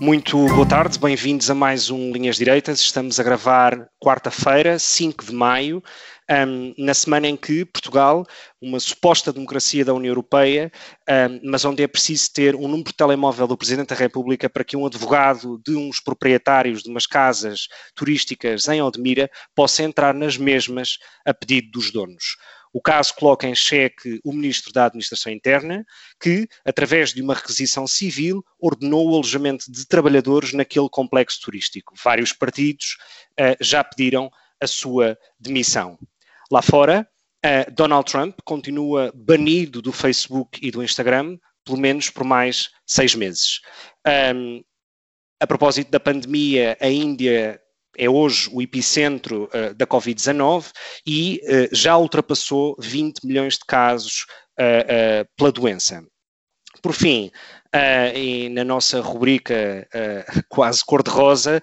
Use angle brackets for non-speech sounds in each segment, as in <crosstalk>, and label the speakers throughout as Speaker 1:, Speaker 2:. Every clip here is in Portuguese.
Speaker 1: Muito boa tarde, bem-vindos a mais um Linhas Direitas. Estamos a gravar quarta-feira, 5 de maio, um, na semana em que Portugal, uma suposta democracia da União Europeia, um, mas onde é preciso ter um número de telemóvel do Presidente da República para que um advogado de uns proprietários de umas casas turísticas em Odmira possa entrar nas mesmas a pedido dos donos. O caso coloca em xeque o Ministro da Administração Interna, que, através de uma requisição civil, ordenou o alojamento de trabalhadores naquele complexo turístico. Vários partidos uh, já pediram a sua demissão. Lá fora, uh, Donald Trump continua banido do Facebook e do Instagram, pelo menos por mais seis meses. Um, a propósito da pandemia, a Índia é hoje o epicentro uh, da Covid-19 e uh, já ultrapassou 20 milhões de casos uh, pela doença. Por fim, na nossa rubrica <laughs> quase cor-de-rosa,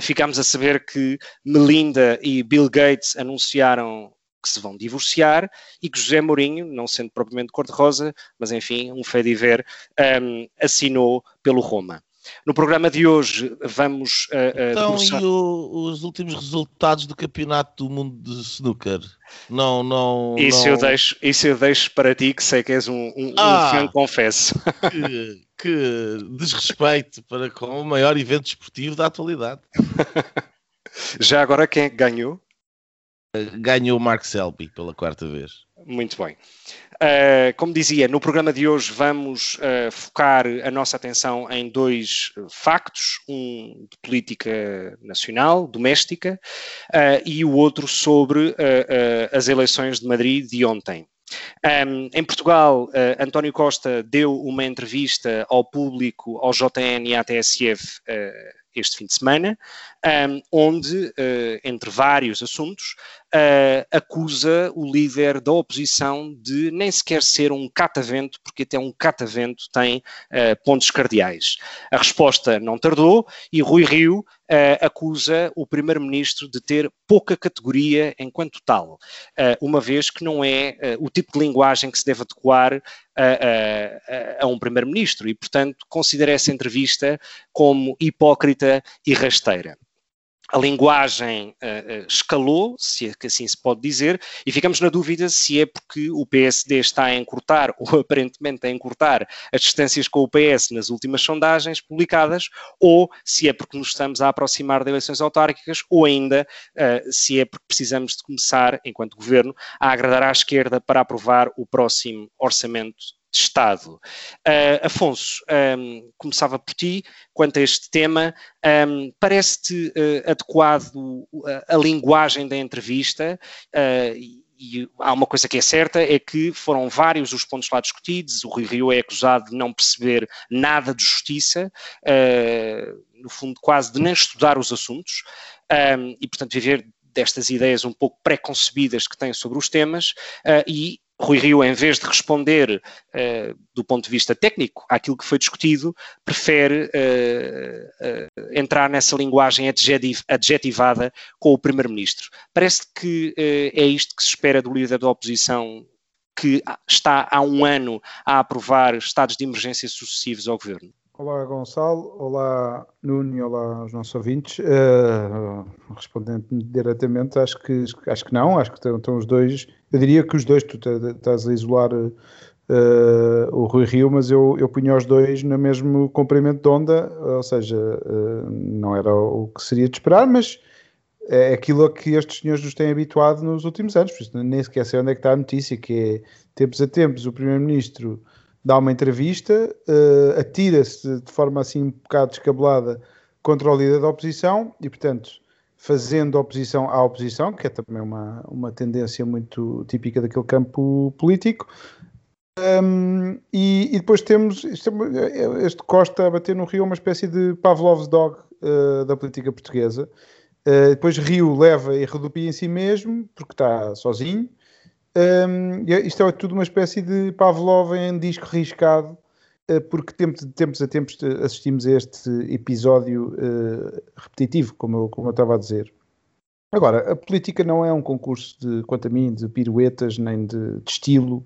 Speaker 1: ficámos a saber que Melinda e Bill Gates anunciaram que se vão divorciar e que José Mourinho, não sendo propriamente cor-de-rosa, mas enfim, um fé de ver, um, assinou pelo Roma. No programa de hoje vamos.
Speaker 2: Uh, então, e o, os últimos resultados do Campeonato do Mundo de Snooker? Não, não.
Speaker 1: Isso,
Speaker 2: não...
Speaker 1: Eu, deixo, isso eu deixo para ti, que sei que és um, um, ah, um fã, confesso. <laughs>
Speaker 2: Que, que desrespeito para com o maior evento desportivo da atualidade.
Speaker 1: Já agora, quem é ganhou?
Speaker 2: Ganhou o Mark Selby pela quarta vez.
Speaker 1: Muito bem. Uh, como dizia, no programa de hoje vamos uh, focar a nossa atenção em dois factos, um de política nacional, doméstica, uh, e o outro sobre as eleições de Madrid de ontem. Um, em Portugal, António Costa deu uma entrevista ao público, ao JN e à TSF este fim de semana, um, onde, uh, entre vários assuntos, uh, acusa o líder da oposição de nem sequer ser um catavento, porque até um catavento tem uh, pontos cardeais. A resposta não tardou e Rui Rio acusa o primeiro-ministro de ter pouca categoria enquanto tal, uma vez que não é o tipo de linguagem que se deve adequar a, a, a um primeiro-ministro e, portanto, considera essa entrevista como hipócrita e rasteira a linguagem uh, escalou, se é que assim se pode dizer, e ficamos na dúvida se é porque o PSD está a encurtar, ou <laughs> aparentemente a encurtar, as distâncias com o PS nas últimas sondagens publicadas, ou se é porque nos estamos a aproximar de eleições autárquicas, ou ainda uh, se é porque precisamos de começar, enquanto governo, a agradar à esquerda para aprovar o próximo orçamento de Estado. Uh, Afonso, um, começava por ti, quanto a este tema, um, parece-te uh, adequado a, a, linguagem da entrevista? Uh, e há uma coisa que é certa, é que foram vários os pontos lá discutidos, o Rui Rio é acusado de não perceber nada de justiça, uh, no fundo quase de nem estudar os assuntos, um, e portanto viver destas ideias um pouco preconcebidas que tem sobre os temas, uh, e Rui Rio, em vez de responder uh, do ponto de vista técnico àquilo que foi discutido, prefere uh, uh, entrar nessa linguagem adjetiv adjetivada com o Primeiro-Ministro. Parece que é isto que se espera do líder da oposição, que está há um ano a aprovar estados de emergência sucessivos ao governo.
Speaker 3: Olá Gonçalo, olá Nuno. E olá aos nossos ouvintes. Uh, respondendo diretamente, acho que, acho que não, acho que estão, estão os dois. Eu diria que os dois, tu estás a isolar uh, o Rui Rio, mas eu, eu punho os dois no mesmo comprimento de onda, ou seja, uh, não era o que seria de esperar, mas é aquilo a que estes senhores nos têm habituado nos últimos anos, por isso nem sequer sei onde é que está a notícia, que é tempos a tempos o Primeiro-Ministro dá uma entrevista, uh, atira-se de forma assim um bocado descabelada contra o líder da oposição e, portanto, fazendo oposição à oposição, que é também uma, uma tendência muito típica daquele campo político, Um, e, e, depois temos este, este, Costa a bater no Rio, uma espécie de Pavlov's dog uh, da política portuguesa. Uh, depois Rio leva e redupia em si mesmo, porque está sozinho. Um, isto é tudo uma espécie de Pavlov em disco riscado, uh, porque de tempos a tempos assistimos a este episódio repetitivo, como eu, como eu estava a dizer. Agora, a política não é um concurso de, quanto a mim, de piruetas, nem de, de estilo.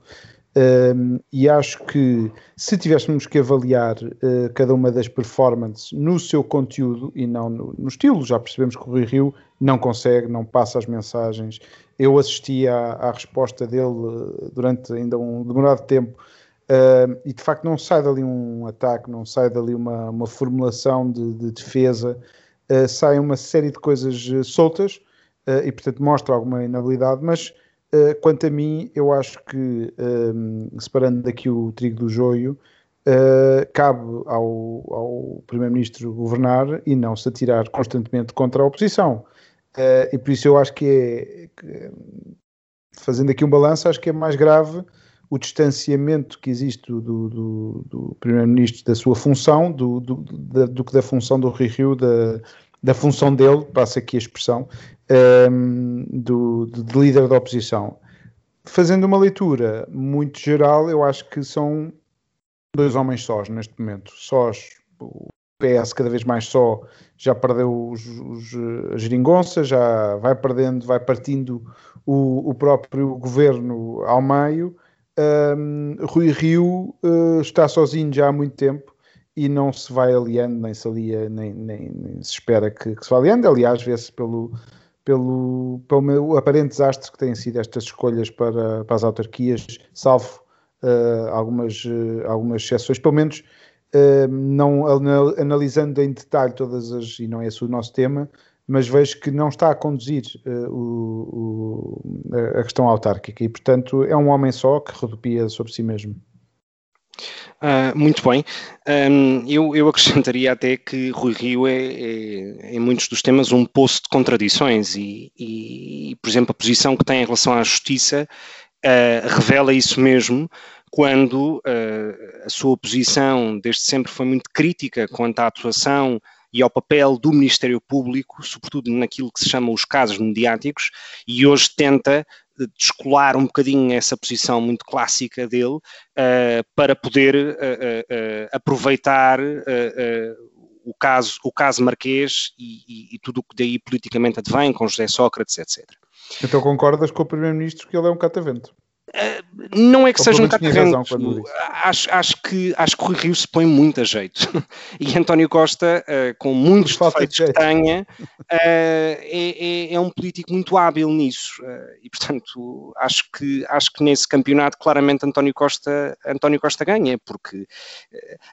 Speaker 3: Um, e acho que se tivéssemos que avaliar uh, cada uma das performances no seu conteúdo e não no, no, estilo, já percebemos que o Rui Rio não consegue, não passa as mensagens. Eu assisti à, à resposta dele uh, durante ainda um demorado tempo uh, e de facto não sai dali um ataque, não sai dali uma, uma formulação de, de defesa, uh, sai uma série de coisas uh, soltas e portanto mostra alguma inabilidade, mas Uh, quanto a mim, eu acho que, um, separando daqui o trigo do joio, uh, cabe ao, ao Primeiro-Ministro governar e não se atirar constantemente contra a oposição. Uh, e por isso eu acho que é, que, fazendo aqui um balanço, acho que é mais grave o distanciamento que existe do, do, do Primeiro-Ministro da sua função do, do, da, do que da função do Rui Rio, da, da função dele, passa aqui a expressão, um, do, de líder da oposição. Fazendo uma leitura muito geral, eu acho que são dois homens sós neste momento. Sós, PS cada vez mais só, já perdeu os, os, a geringonça, já vai perdendo, vai partindo o, o próprio governo ao meio. Um, Rui Rio uh, está sozinho já há muito tempo e não se vai aliando, nem se alia, nem, nem, nem se espera que, que se vá aliando. Aliás, vê-se pelo, pelo, pelo meu aparente desastre que têm sido estas escolhas para, para as autarquias, salvo uh, algumas, uh, algumas exceções, pelo menos não analisando em detalhe todas as, e não é esse o nosso tema, mas vejo que não está a conduzir o, o, a questão autárquica e, portanto, é um homem só que redupia sobre si mesmo.
Speaker 1: Uh, muito bem. Um, eu, eu, acrescentaria até que Rui Rio é, é, em muitos dos temas, um poço de contradições e, e, por exemplo, a posição que tem em relação à justiça uh, revela isso mesmo quando uh, a sua posição desde sempre foi muito crítica quanto à atuação e ao papel do Ministério Público, sobretudo naquilo que se chama os casos mediáticos, e hoje tenta descolar um bocadinho essa posição muito clássica dele uh, para poder uh, aproveitar o caso, o caso Marquês e, e, e tudo o que daí politicamente advém, com José Sócrates, etc.
Speaker 3: Então concordas com o Primeiro-Ministro que ele é um catavento?
Speaker 1: Não é que Ou seja um catavento. Acho, acho, que, acho que o Rio se põe muito a jeito. <laughs> E António Costa, uh, com muitos defeitos que tenha, uh, é, é, é, um político muito hábil nisso. Uh, e, portanto, acho que, acho que nesse campeonato, claramente, António Costa, António Costa ganha, porque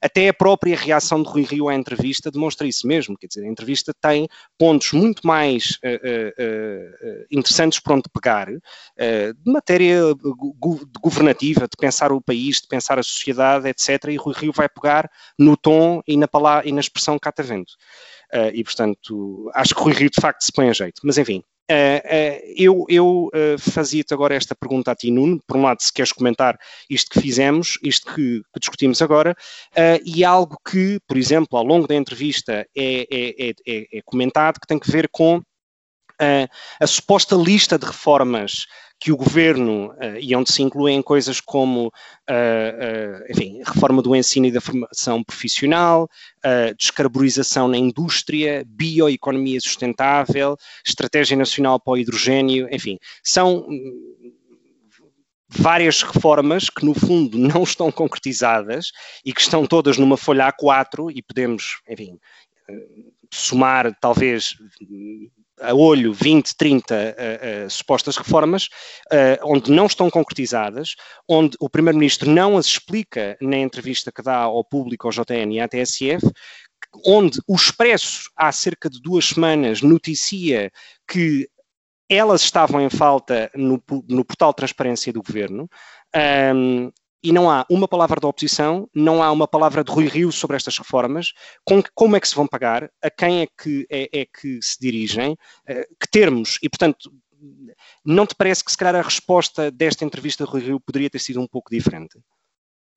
Speaker 1: até a própria reação de Rui Rio à entrevista demonstra isso mesmo. Quer dizer, a entrevista tem pontos muito mais interessantes para onde pegar, de matéria governativa, de pensar o país, de pensar a sociedade, etc. E Rui Rio vai pegar no tom e na, palavra, e na expressão catavento. Uh, e, portanto, acho que Rui Rio de facto se põe a jeito. Mas, enfim, Uh, uh, eu, eu fazia-te agora esta pergunta a ti, Nuno. Por um lado, se queres comentar isto que fizemos, isto que, que discutimos agora, e algo que, por exemplo, ao longo da entrevista é, é, é, é comentado, que tem que ver com a suposta lista de reformas que o governo, uh, e onde se incluem coisas como, uh, enfim, reforma do ensino e da formação profissional, descarbonização na indústria, bioeconomia sustentável, estratégia nacional para o hidrogênio, enfim, são hum, várias reformas que no fundo <laughs> não estão concretizadas e que estão todas numa folha A4 e podemos, enfim, somar talvez a olho 20, 30 uh, uh, supostas reformas, uh, onde não estão concretizadas, onde o Primeiro-Ministro não as explica na entrevista que dá ao público, ao JN e à TSF, onde o Expresso, há cerca de duas semanas, noticia que elas estavam em falta no, no portal de transparência do Governo. Um, e não há uma palavra da oposição, não há uma palavra de Rui Rio sobre estas reformas, com, como é que se vão pagar, a quem é que, é, é que se dirigem, uh, que termos, e portanto, não te parece que se calhar a resposta desta entrevista de Rui Rio poderia ter sido um pouco diferente?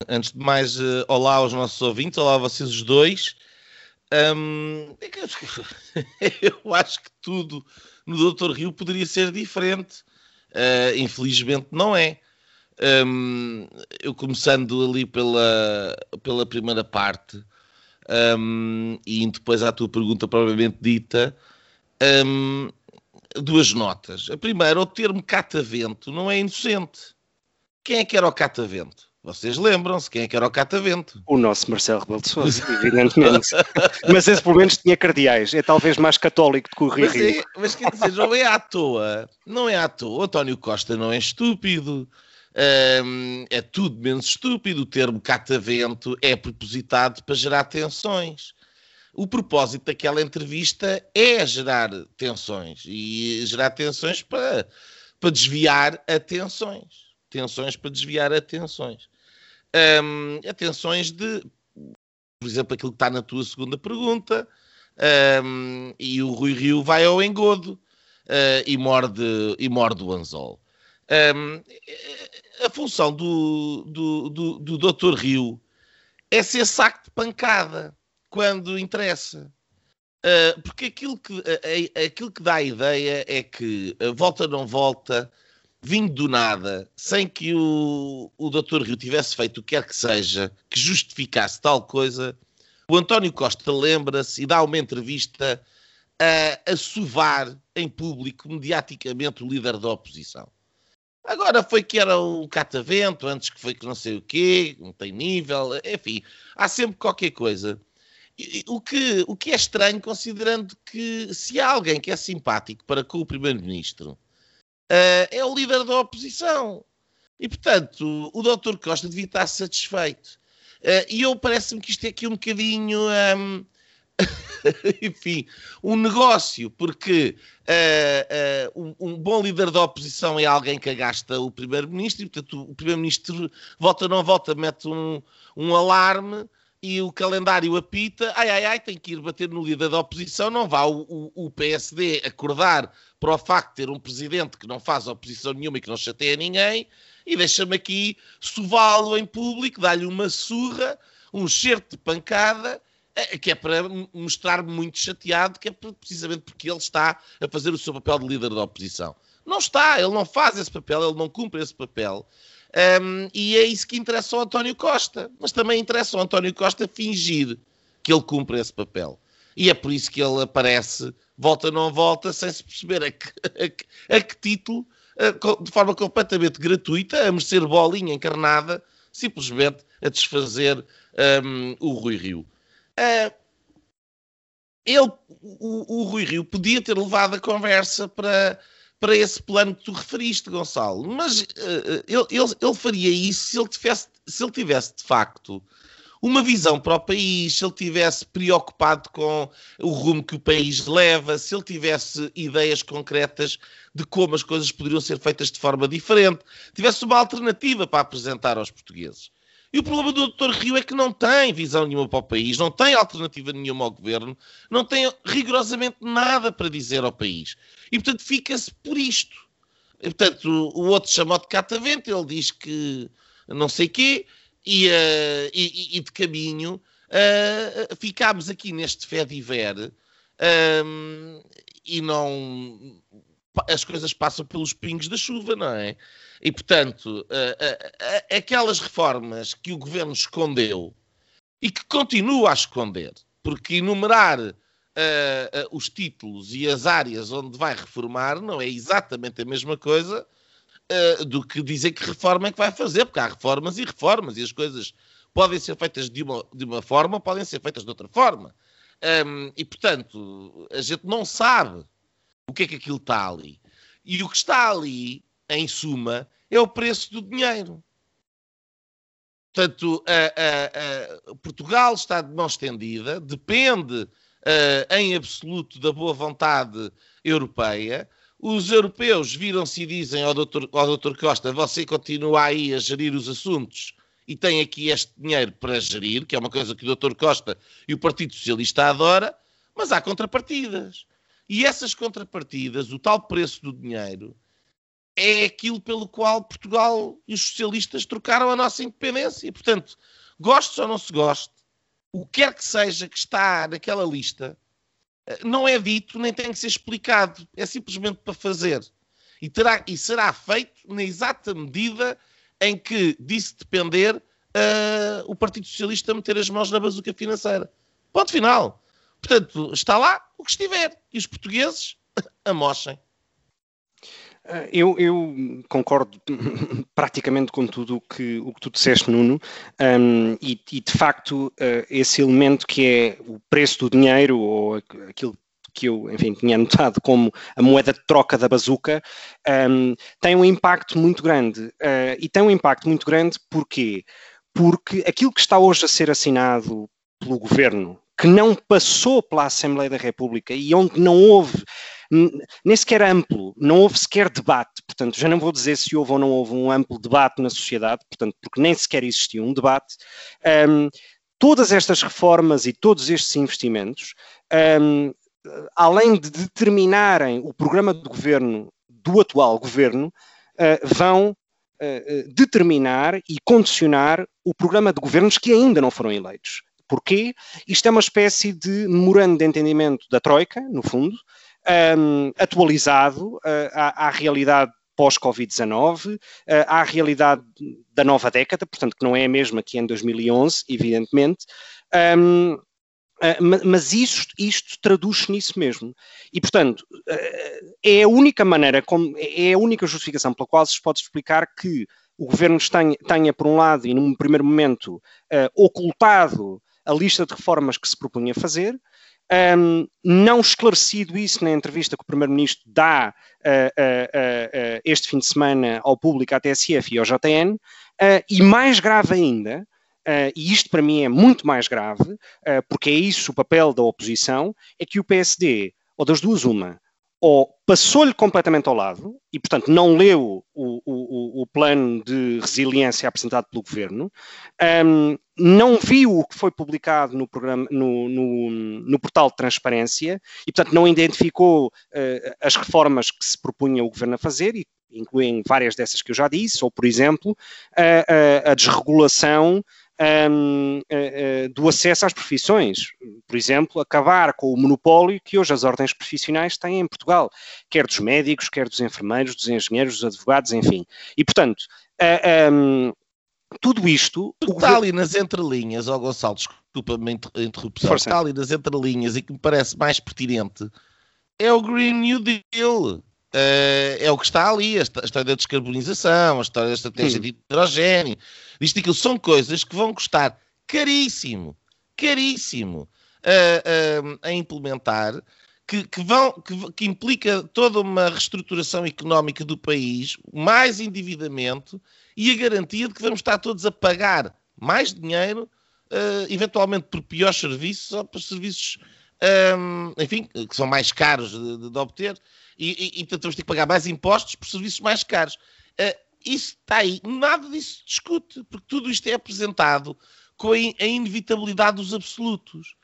Speaker 2: Antes de mais, uh, olá aos nossos ouvintes, olá a vocês os dois. Um, <laughs> eu acho que tudo no Dr. Rio poderia ser diferente. Uh, infelizmente não é. Um, eu começando ali pela, pela primeira parte um, e depois à tua pergunta propriamente dita, um, duas notas. A primeira, o termo catavento não é inocente. Quem é que era o catavento? Vocês lembram-se quem é que era o catavento?
Speaker 1: O nosso Marcelo Rebelo de Sousa, evidentemente. <laughs> mas esse pelo menos tinha cardeais. É talvez mais católico do que o Rio
Speaker 2: mas, é, mas quer dizer, não é à toa. Não é à toa. O António Costa não é estúpido. É tudo menos estúpido. O termo catavento é propositado para gerar tensões. O propósito daquela entrevista é gerar tensões e gerar tensões para, para desviar atenções. Tensões para desviar atenções. Um, atenções de, por exemplo, aquilo que está na tua segunda pergunta, um, e o Rui Rio vai ao engodo uh, e, morde, e morde o anzol. Um, a função do, do, do, do Dr. Rio é ser saco de pancada quando interessa. Uh, porque aquilo que, uh, aquilo que dá a ideia é que uh, volta não volta, vindo do nada, sem que o, o Dr. Rio tivesse feito o que quer que seja, que justificasse tal coisa, o António Costa lembra-se e dá uma entrevista a, a sovar em público, mediaticamente, o líder da oposição. Agora foi que era o catavento, antes que foi que não sei o quê, não tem nível, enfim, há sempre qualquer coisa. O que, o que é estranho, considerando que se há alguém que é simpático para com o Primeiro-Ministro, uh, é o líder da oposição. E, portanto, o Dr. Costa devia estar satisfeito. Uh, e eu parece-me que isto é aqui um bocadinho. Um, <laughs> enfim, um negócio, porque uh, uh, um, bom líder da oposição é alguém que gasta o primeiro-ministro, e portanto o primeiro-ministro volta ou não volta, mete um, um alarme e o calendário apita, ai ai ai, tem que ir bater no líder da oposição, não vá o, o, o, PSD acordar para o facto de ter um presidente que não faz oposição nenhuma e que não chateia ninguém, e deixa-me aqui sová-lo em público, dar-lhe uma surra, um cheiro de pancada, que é para mostrar-me muito chateado, que é precisamente porque ele está a fazer o seu papel de líder da oposição. Não está, ele não faz esse papel, ele não cumpre esse papel. Um, e é isso que interessa ao António Costa. Mas também interessa ao António Costa fingir que ele cumpre esse papel. E é por isso que ele aparece, volta ou não volta, sem se perceber a que, <laughs> a que, a que título, de forma completamente gratuita, a merecer bolinha encarnada, simplesmente a desfazer um, o Rui Rio. Uh, ele, o, o, Rui Rio podia ter levado a conversa para, para esse plano que tu referiste, Gonçalo, mas uh, ele, ele, ele, faria isso se ele, tivesse, se ele tivesse de facto uma visão para o país, se ele tivesse preocupado com o rumo que o país leva, se ele tivesse ideias concretas de como as coisas poderiam ser feitas de forma diferente, tivesse uma alternativa para apresentar aos portugueses. E o problema do Dr. Rio é que não tem visão nenhuma para o país, não tem alternativa nenhuma ao governo, não tem rigorosamente nada para dizer ao país. E, portanto, fica-se por isto. E, portanto, o outro chamou de catavento, ele diz que não sei quê, e, uh, e, e, de caminho uh, ficámos aqui neste fé de ver um, e não. As coisas passam pelos pingos da chuva, não é? E, portanto, uh, uh, aquelas reformas que o governo escondeu e que continua a esconder, porque enumerar os títulos e as áreas onde vai reformar não é exatamente a mesma coisa do que dizer que reforma é que vai fazer, porque há reformas e reformas e as coisas podem ser feitas de uma, de uma forma, podem ser feitas de outra forma. Um, e, portanto, a gente não sabe o que é que aquilo está ali. E o que está ali em suma, é o preço do dinheiro. Portanto, Portugal está de mão estendida, depende em absoluto da boa vontade europeia. Os europeus viram-se e dizem ao doutor, ao doutor Costa: você continua aí a gerir os assuntos e tem aqui este dinheiro para gerir, que é uma coisa que o doutor Costa e o Partido Socialista adora, mas há contrapartidas. E essas contrapartidas, o tal preço do dinheiro, é aquilo pelo qual Portugal e os socialistas trocaram a nossa independência. Portanto, gostes ou não se goste, o que quer que seja que está naquela lista, eh, não é dito nem tem que ser explicado. É simplesmente para fazer. E, terá, e será feito na exata medida em que disse depender uh, o Partido Socialista meter as mãos na bazuca financeira. Ponto final. Portanto, está lá o que estiver. E os portugueses <laughs> amochem.
Speaker 1: Eh, eu, eu, concordo <laughs> praticamente com tudo o que, o que tu disseste, Nuno, um, e, e, de facto uh, esse elemento que é o preço do dinheiro, ou aquilo que eu, enfim, tinha notado como a moeda de troca da bazuca, um, tem um impacto muito grande. Uh, e tem um impacto muito grande porquê? Porque aquilo que está hoje a ser assinado pelo governo, que não passou pela Assembleia da República e onde não houve nem sequer amplo, não houve sequer debate, portanto, já não vou dizer se houve ou não houve um amplo debate na sociedade, portanto, porque nem sequer existiu um debate. Um, todas estas reformas e todos estes investimentos, um, além de determinarem o programa de governo do atual governo, uh, vão uh, determinar e condicionar o programa de governos que ainda não foram eleitos. Porquê? Isto é uma espécie de memorando de entendimento da Troika, no fundo, um, atualizado uh, à, à, realidade pós-Covid-19, uh, à realidade da nova década, portanto, que não é a mesma que em 2011, evidentemente. Um, Uh, mas isto, isto traduz-se nisso mesmo. E, portanto, uh, é a única maneira, como, é a única justificação pela qual se pode explicar que o governo tenha, tenha por um lado, e num primeiro momento, ocultado a lista de reformas que se propunha fazer, um, não esclarecido isso na entrevista que o Primeiro-Ministro dá uh, uh, uh, este fim de semana ao público, à TSF e ao JN, e mais grave ainda, e isto para mim é muito mais grave, porque é isso o papel da oposição, é que o PSD, ou das duas uma, ou passou-lhe completamente ao lado e, portanto, não leu o, o, o, plano de resiliência apresentado pelo governo, um, não viu o que foi publicado no, programa, no, no, no portal de transparência e, portanto, não identificou uh, as reformas que se propunha o governo a fazer e incluem várias dessas que eu já disse, ou, por exemplo, a, a, a desregulação um, uh, uh, do acesso às profissões. Por exemplo, acabar com o monopólio que hoje as ordens profissionais têm em Portugal, quer dos médicos, quer dos enfermeiros, dos engenheiros, dos advogados, enfim. E, portanto, uh, um, tudo isto.
Speaker 2: Está governo... ali nas entrelinhas, ó oh Gonçalo, desculpa-me a interrupção, Força. está ali nas entrelinhas e que me parece mais pertinente é o Green New Deal. Uh, é o que está ali, a, história da descarbonização, a história da estratégia de hidrogênio, isto aquilo, são coisas que vão custar caríssimo, caríssimo uh, uh, a implementar, que, que vão, que, que, implica toda uma reestruturação económica do país, mais endividamento e a garantia de que vamos estar todos a pagar mais dinheiro, eventualmente por piores serviços ou por serviços, um, enfim, que são mais caros de, de obter e, e, e, portanto vamos ter que pagar mais impostos por serviços mais caros. Uh, isso está aí, nada disso se discute, porque tudo isto é apresentado com a, a inevitabilidade dos absolutos.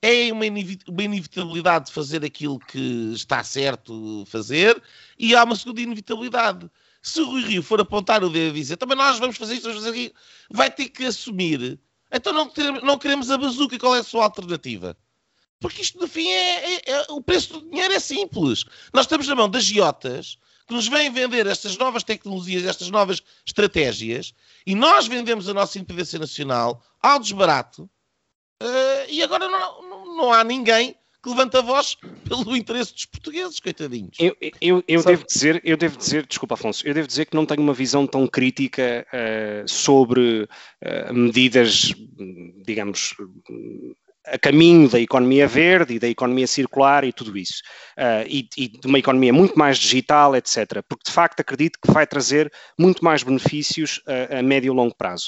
Speaker 2: É uma, uma inevitabilidade de fazer aquilo que está certo fazer, e há uma segunda inevitabilidade. Se o Rui Rio for apontar o dedo e dizer também nós vamos fazer isto, vamos fazer aquilo, vai ter que assumir. Então não, não queremos a bazuca, qual é a sua alternativa? Porque isto, no fim, é, é, é, o preço do dinheiro é simples. Nós estamos na mão das giotas que nos vêm vender estas novas tecnologias, estas novas estratégias, e nós vendemos a nossa independência nacional ao desbarato, uh, e agora não, não, não, há ninguém que levante a voz <laughs> pelo interesse dos portugueses, coitadinhos.
Speaker 1: Eu, eu, eu devo dizer, eu devo dizer, desculpa Afonso, eu devo dizer que não tenho uma visão tão crítica uh, sobre uh, medidas, digamos, a caminho da economia verde e da economia circular e tudo isso, uh, e, e, de uma economia muito mais digital, etc., porque de facto acredito que vai trazer muito mais benefícios a, a médio e longo prazo.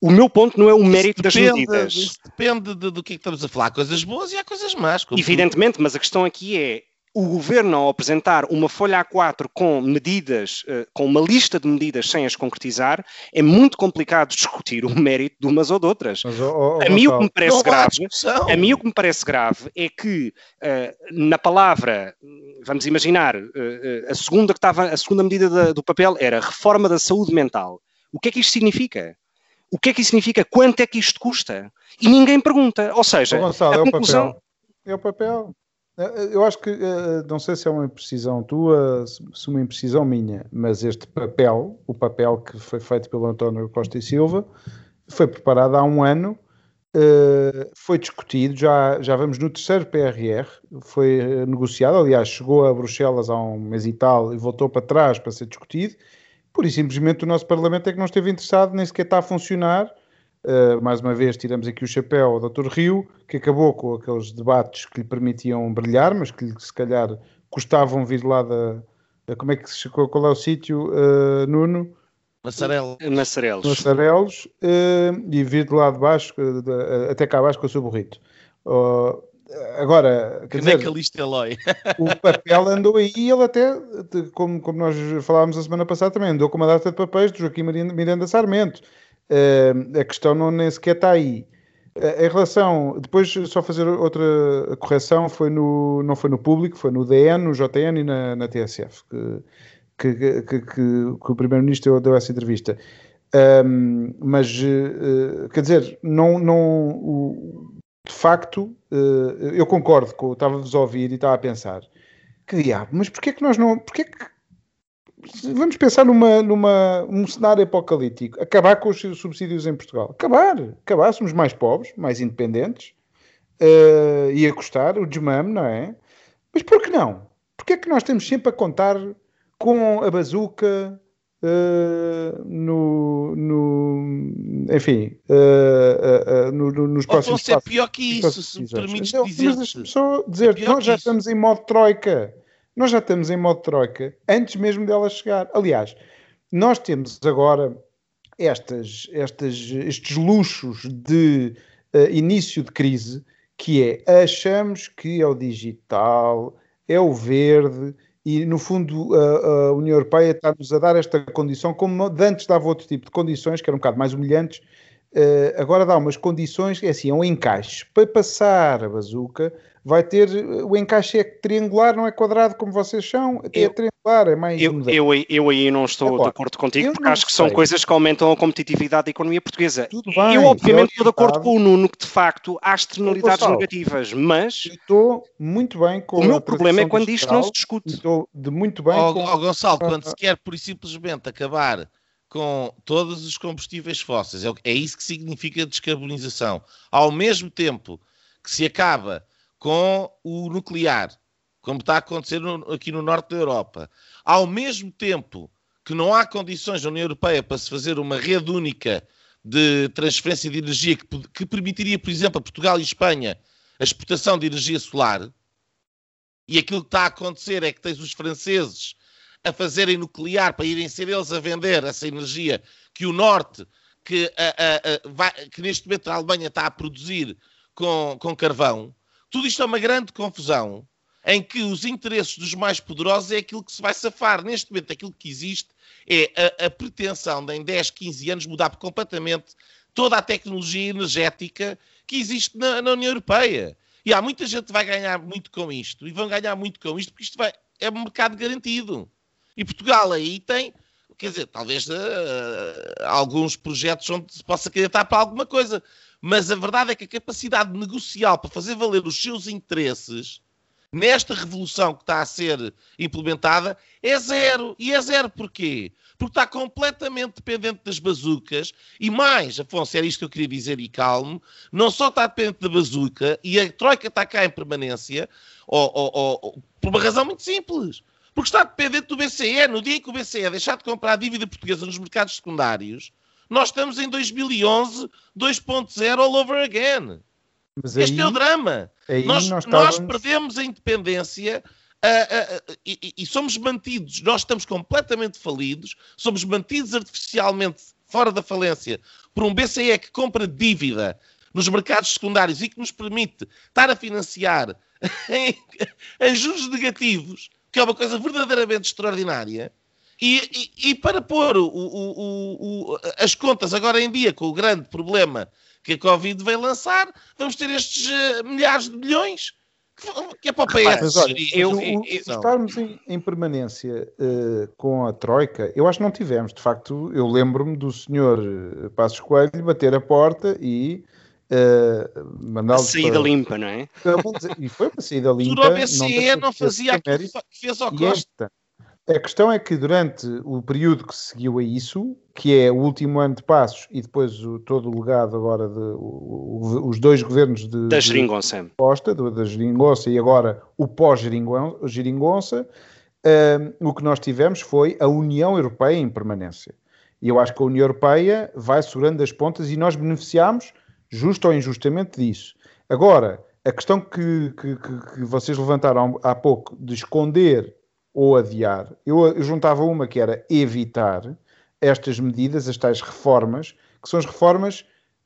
Speaker 1: O meu ponto não é o mérito depende, das medidas.
Speaker 2: depende de, do que, é que estamos a falar. Há coisas boas e há coisas más.
Speaker 1: Evidentemente, mas a questão aqui é o governo, ao apresentar uma folha A4 com medidas, uh, com uma lista de medidas sem as concretizar, é muito complicado discutir o mérito de umas ou de outras. Mas, oh, oh, a mim o que me parece grave, a mim o que me parece grave é que uh, na palavra, vamos imaginar, uh, a segunda que estava, a segunda medida da, do papel era reforma da saúde mental. O que é que isto significa? O que é que isso significa? Quanto é que isto custa? E ninguém pergunta. Ou seja,
Speaker 3: Gonçalo, a conclusão... É o papel. É o papel. Eh, eh, eu acho que, eh, não sei se é uma imprecisão tua, se uma imprecisão minha, mas este papel, o papel que foi feito pelo António Costa e Silva, foi preparado há um ano, foi discutido, já, já vamos no terceiro PRR, foi negociado, aliás, chegou a Bruxelas há um mês e tal e voltou para trás para ser discutido, por e simplesmente o nosso Parlamento é que não esteve interessado, nem sequer está a funcionar, Uh, mais uma vez tiramos aqui o chapéu ao Dr. Rio, que acabou com aqueles debates que lhe permitiam brilhar, mas que se calhar custavam vir lá da. da como é que se chegou? Qual é o sítio, uh, Nuno?
Speaker 2: Massarelos.
Speaker 1: Massarelos.
Speaker 3: Massarelos uh, e vir de lá de baixo, de, até cá abaixo com o seu burrito. agora,
Speaker 2: quer que dizer, Eloy. <laughs>
Speaker 3: o papel andou aí e ele até, como, como nós falávamos a semana passada também, andou com uma data de papéis de Joaquim Miranda Sarmento Uh, a questão não nem sequer está aí. Uh, em relação, depois só fazer outra correção, foi no, não foi no público, foi no DN, no JN e na, na TSF, que, que, que, que o Primeiro-Ministro deu essa entrevista. Um, mas, uh, quer dizer, não, não, o, de facto, eu concordo com, estava-vos a ouvir e estava a pensar, que diabo, mas porquê que nós não, porquê que vamos pensar numa, numa, um cenário apocalíptico, acabar com os subsídios em Portugal. Acabar, acabar, somos mais pobres, mais independentes, uh, ia custar o desmame, não é? Mas por que não? Porquê é que nós temos sempre a contar com a bazuca uh, no, no, enfim, uh, uh, no, no, nos próximos
Speaker 2: pior que isso, se me permites dizer.
Speaker 3: Mas deixa-me só dizer, é nós já estamos em modo troika. Nós já estamos em modo troika antes mesmo dela chegar. Aliás, nós temos agora estas, estas, estes luxos de uh, início de crise, que é achamos que é o digital, é o verde, e no fundo a, a União Europeia está-nos a dar esta condição, como antes dava outro tipo de condições, que eram um bocado mais humilhantes, uh, agora dá umas condições, é assim, é um encaixe. Para passar a bazuca, vai ter o encaixe é triangular, não é quadrado como vocês são, é triangular, é mais.
Speaker 1: Eu, eu, eu, aí não estou Agora, de acordo contigo, porque acho que são coisas que aumentam a competitividade da economia portuguesa. Tudo bem, eu, obviamente, estou de acordo com o Nuno que de facto há externalidades negativas, mas.
Speaker 3: Estou muito bem com
Speaker 1: O meu problema é quando isto não se discute.
Speaker 3: Estou de muito bem
Speaker 2: oh, com. Oh, Gonçalo, quando se quer por e simplesmente acabar com todos os combustíveis fósseis, é, é isso que significa descarbonização. Ao mesmo tempo que se acaba com o nuclear, como está a acontecer no, aqui no norte da Europa. Ao mesmo tempo que não há condições na União Europeia para se fazer uma rede única de transferência de energia que, que permitiria, por exemplo, a Portugal e Espanha a exportação de energia solar, e aquilo que está a acontecer é que tens os franceses a fazerem nuclear para irem ser eles a vender essa energia que o Norte, que, a, a, a, vai, que neste momento a Alemanha está a produzir com, com carvão, tudo isto é uma grande confusão em que os interesses dos mais poderosos é aquilo que se vai safar. Neste momento, aquilo que existe é a, a pretensão de, em 10, 15 anos, mudar completamente toda a tecnologia energética que existe na, na, União Europeia. E há muita gente que vai ganhar muito com isto, e vão ganhar muito com isto, porque isto vai, é um mercado garantido. E Portugal aí tem, quer dizer, talvez uh, alguns projetos onde se possa candidatar para alguma coisa, mas a verdade é que a capacidade negocial para fazer valer os seus interesses nesta revolução que está a ser implementada é zero. E é zero porquê? Porque está completamente dependente das bazucas e mais, Afonso, era isto que eu queria dizer e calmo, não só está dependente da bazuca e a Troika está cá em permanência, ou, ou, ou, por uma razão muito simples. Porque está dependente do BCE. No dia em que o BCE deixar de comprar dívida portuguesa nos mercados secundários, nós estamos em 2011 2.0 all over again. Mas este é o drama. Nós, nós, estávamos... nós, perdemos a independência e, e, somos mantidos. Nós estamos completamente falidos, somos mantidos artificialmente fora da falência por um BCE que compra dívida nos mercados secundários e que nos permite estar a financiar <laughs> em, em juros negativos, que é uma coisa verdadeiramente extraordinária, e, e, e para pôr o, o, o, as contas agora em dia com o grande problema que a Covid veio lançar, vamos ter estes uh, milhares de milhões que é para o PS.
Speaker 3: olha, eu, eu, estarmos em, em permanência uh, com a Troika, eu acho que não tivemos. De facto, eu lembro-me do senhor eh, Passos Coelho bater a porta e uh, mandá-lo.
Speaker 1: Saída para... limpa, não é?
Speaker 3: E foi uma saída limpa.
Speaker 2: O BCE não, não fazia aquilo que fez ao Costa.
Speaker 3: A questão é que durante o período que seguiu a isso, que é o último ano de passos e depois o, todo o legado agora de o, o, os dois governos de,
Speaker 1: da Geringonça,
Speaker 3: Costa, da Geringonça e agora o pós-Geringonça, um, o que nós tivemos foi a União Europeia em permanência. E eu acho que a União Europeia vai segurando as pontas e nós beneficiamos, justo ou injustamente, disso. Agora, a questão que, que, que vocês levantaram há pouco de esconder ou adiar. Eu, eu juntava uma que era evitar estas medidas, as tais reformas, que são as reformas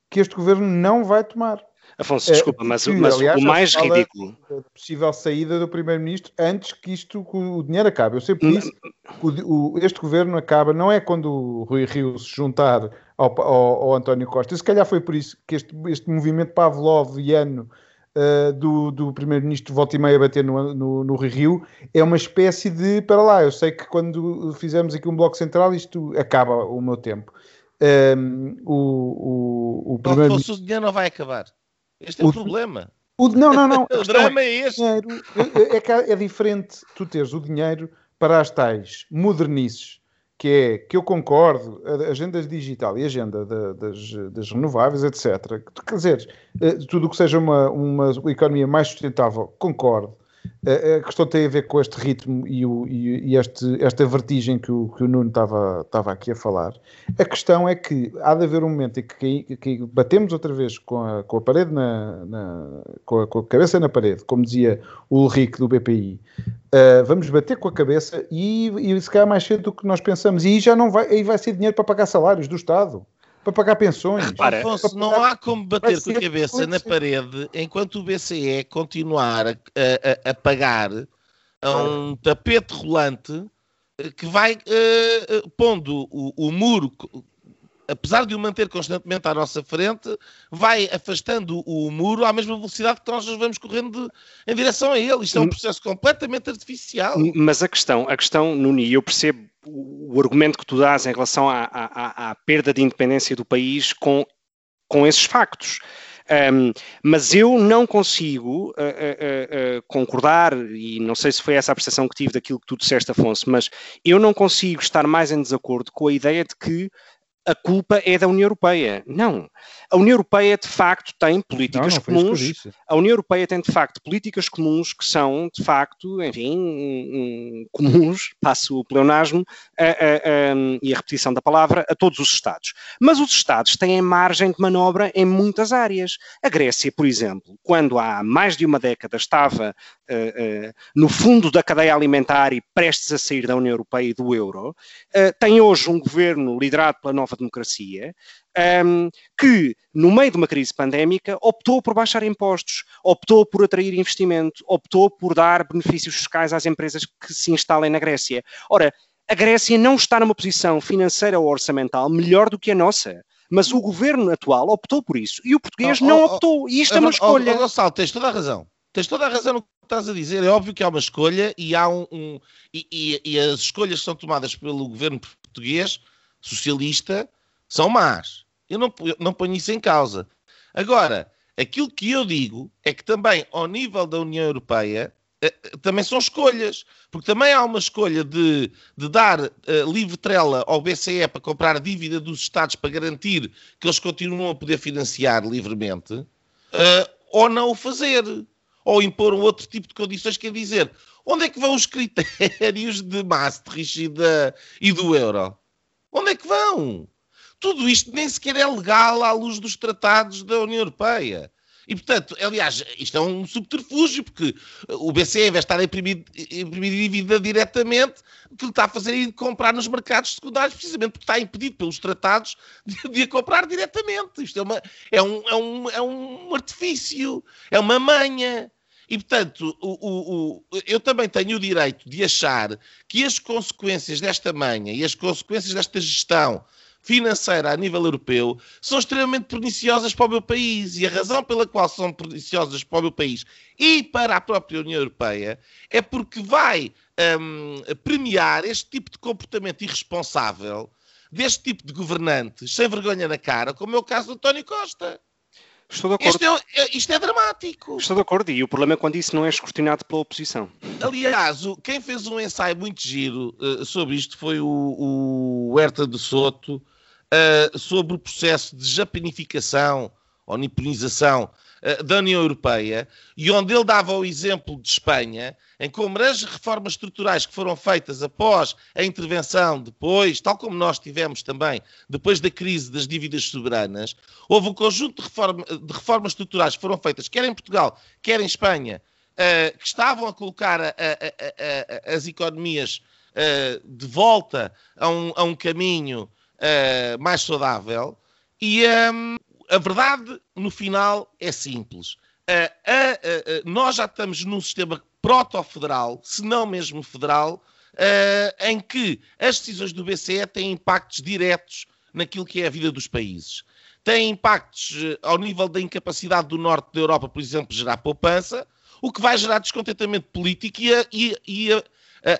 Speaker 3: que este governo não vai tomar.
Speaker 1: Afonso, desculpa, é, mas, que, mas aliás, o mais ridículo.
Speaker 3: possível saída do Primeiro-Ministro antes que isto, que o dinheiro acabe. Eu sempre disse que o, este governo acaba, não é quando o Rui Rio se juntar ao, ao, ao António Costa. E se calhar foi por isso que este, este movimento pavloviano uh, do, do primeiro-ministro volta e meia bater no, no, no Rio, é uma espécie de, para lá, eu sei que quando fizemos aqui um bloco central isto acaba o meu tempo. Um, ehm, o, o, o
Speaker 2: primeiro -ministro... o dinheiro não vai acabar. Este é o, o problema.
Speaker 3: O, não, não, não. <laughs>
Speaker 2: o drama é, é este.
Speaker 3: é, é, é diferente tu teres o dinheiro para as tais modernices que é que eu concordo, a agenda digital e a agenda das, das, renováveis, etc. Quer dizer, eh, tudo o que seja uma, uma economia mais sustentável, concordo. A questão tem a ver com este ritmo e, o, e, este, esta vertigem que o, que o Nuno estava, estava aqui a falar. A questão é que há de haver um momento em que, que batemos outra vez com a, com a parede na, na com, a, com, a, cabeça na parede, como dizia o Ulrich do BPI. Uh, ah, vamos bater com a cabeça e, e se calhar mais cedo do que nós pensamos. E já não vai, aí vai ser dinheiro para pagar salários do Estado para pagar pensões.
Speaker 2: Repara, Afonso, pagar... não há como bater com a cabeça na parede enquanto o BCE continuar a, a, a pagar a um tapete rolante que vai uh, pondo o, o muro apesar de o manter constantemente à nossa frente, vai afastando o muro à mesma velocidade que nós vamos correndo em direção a ele. Isto é um hum. processo completamente artificial.
Speaker 1: Mas a questão, a questão, Nuni, eu percebo o argumento que tu dás em relação à, à, à perda de independência do país com, com esses factos. Um, mas eu não consigo uh, uh, uh, concordar, e não sei se foi essa a percepção que tive daquilo que tu disseste, Afonso, mas eu não consigo estar mais em desacordo com a ideia de que a culpa é da União Europeia. Não. A União Europeia, de facto, tem políticas não, não comuns. A União Europeia tem, de facto, políticas comuns que são, de facto, enfim, comuns, passo o pleonasmo a, a, a, e a repetição da palavra, a todos os Estados. Mas os Estados têm margem de manobra em muitas áreas. A Grécia, por exemplo, quando há mais de uma década estava uh, uh, no fundo da cadeia alimentar e prestes a sair da União Europeia e do euro, uh, tem hoje um governo liderado pela nova democracia, um, que, no meio de uma crise pandémica, optou por baixar impostos, optou por atrair investimento, optou por dar benefícios fiscais às empresas que se instalem na Grécia. Ora, a Grécia não está numa posição financeira ou orçamental melhor do que a nossa. Mas o governo atual optou por isso e o português oh, não oh, optou. E isto oh, é uma escolha.
Speaker 2: Oh, Gonçalo, tens toda a razão. Tens toda a razão no que estás a dizer. É óbvio que há uma escolha e há um. um e, e, e, as escolhas que são tomadas pelo governo português socialista são más. Eu não, eu não ponho isso em causa. Agora, aquilo que eu digo é que também, ao nível da União Europeia, eh, eh, também são escolhas, porque também há uma escolha de, de dar uh, livre trela ao BCE para comprar dívida dos Estados para garantir que eles continuam a poder financiar livremente, uh, ou não o fazer, ou impor um outro tipo de condições, quer dizer, onde é que vão os <laughs> critérios de Maastricht e, da, e do euro? Onde é que vão? Tudo isto nem sequer é legal à luz dos tratados da União Europeia. E, portanto, aliás, isto é um subterfúgio, porque o BCE, em vez de estar a imprimir, imprimir dívida diretamente, o que ele está a fazer é comprar nos mercados secundários, precisamente porque está impedido pelos tratados de, de a comprar diretamente. Isto é, uma, é, um, é, um, é um artifício, é uma manha. E, portanto, o, o, o, eu também tenho o direito de achar que as consequências desta manha e as consequências desta gestão financeira a nível europeu são extremamente perniciosas para o meu país. E a razão pela qual são perniciosas para o meu país e para a própria União Europeia é porque vai um, premiar este tipo de comportamento irresponsável deste tipo de governantes sem vergonha na cara, como é o caso do António Costa.
Speaker 1: Estou de acordo.
Speaker 2: Isto é, isto é, dramático.
Speaker 1: Estou de acordo, e o problema é quando isso não é escrutinado pela oposição.
Speaker 2: Aliás, o, quem fez um ensaio muito giro uh, sobre isto foi o, o Herta de Soto, uh, sobre o processo de japanificação ou niponização da União Europeia, e onde ele dava o exemplo de Espanha, em como as reformas estruturais que foram feitas após a intervenção, depois, tal como nós tivemos também, depois da crise das dívidas soberanas, houve um conjunto de, reforma, de reformas estruturais que foram feitas, quer em Portugal, quer em Espanha, uh, que estavam a colocar a, a, a, as economias uh, de volta a um, um caminho uh, mais saudável. E um, a verdade, no final, é simples. nós já estamos num sistema proto-federal, se não mesmo federal, uh, em que as decisões do BCE têm impactos diretos naquilo que é a vida dos países. Têm impactos uh, ao nível da incapacidade do norte da Europa, por exemplo, gerar poupança, o que vai gerar descontentamento político e, a, e, e a,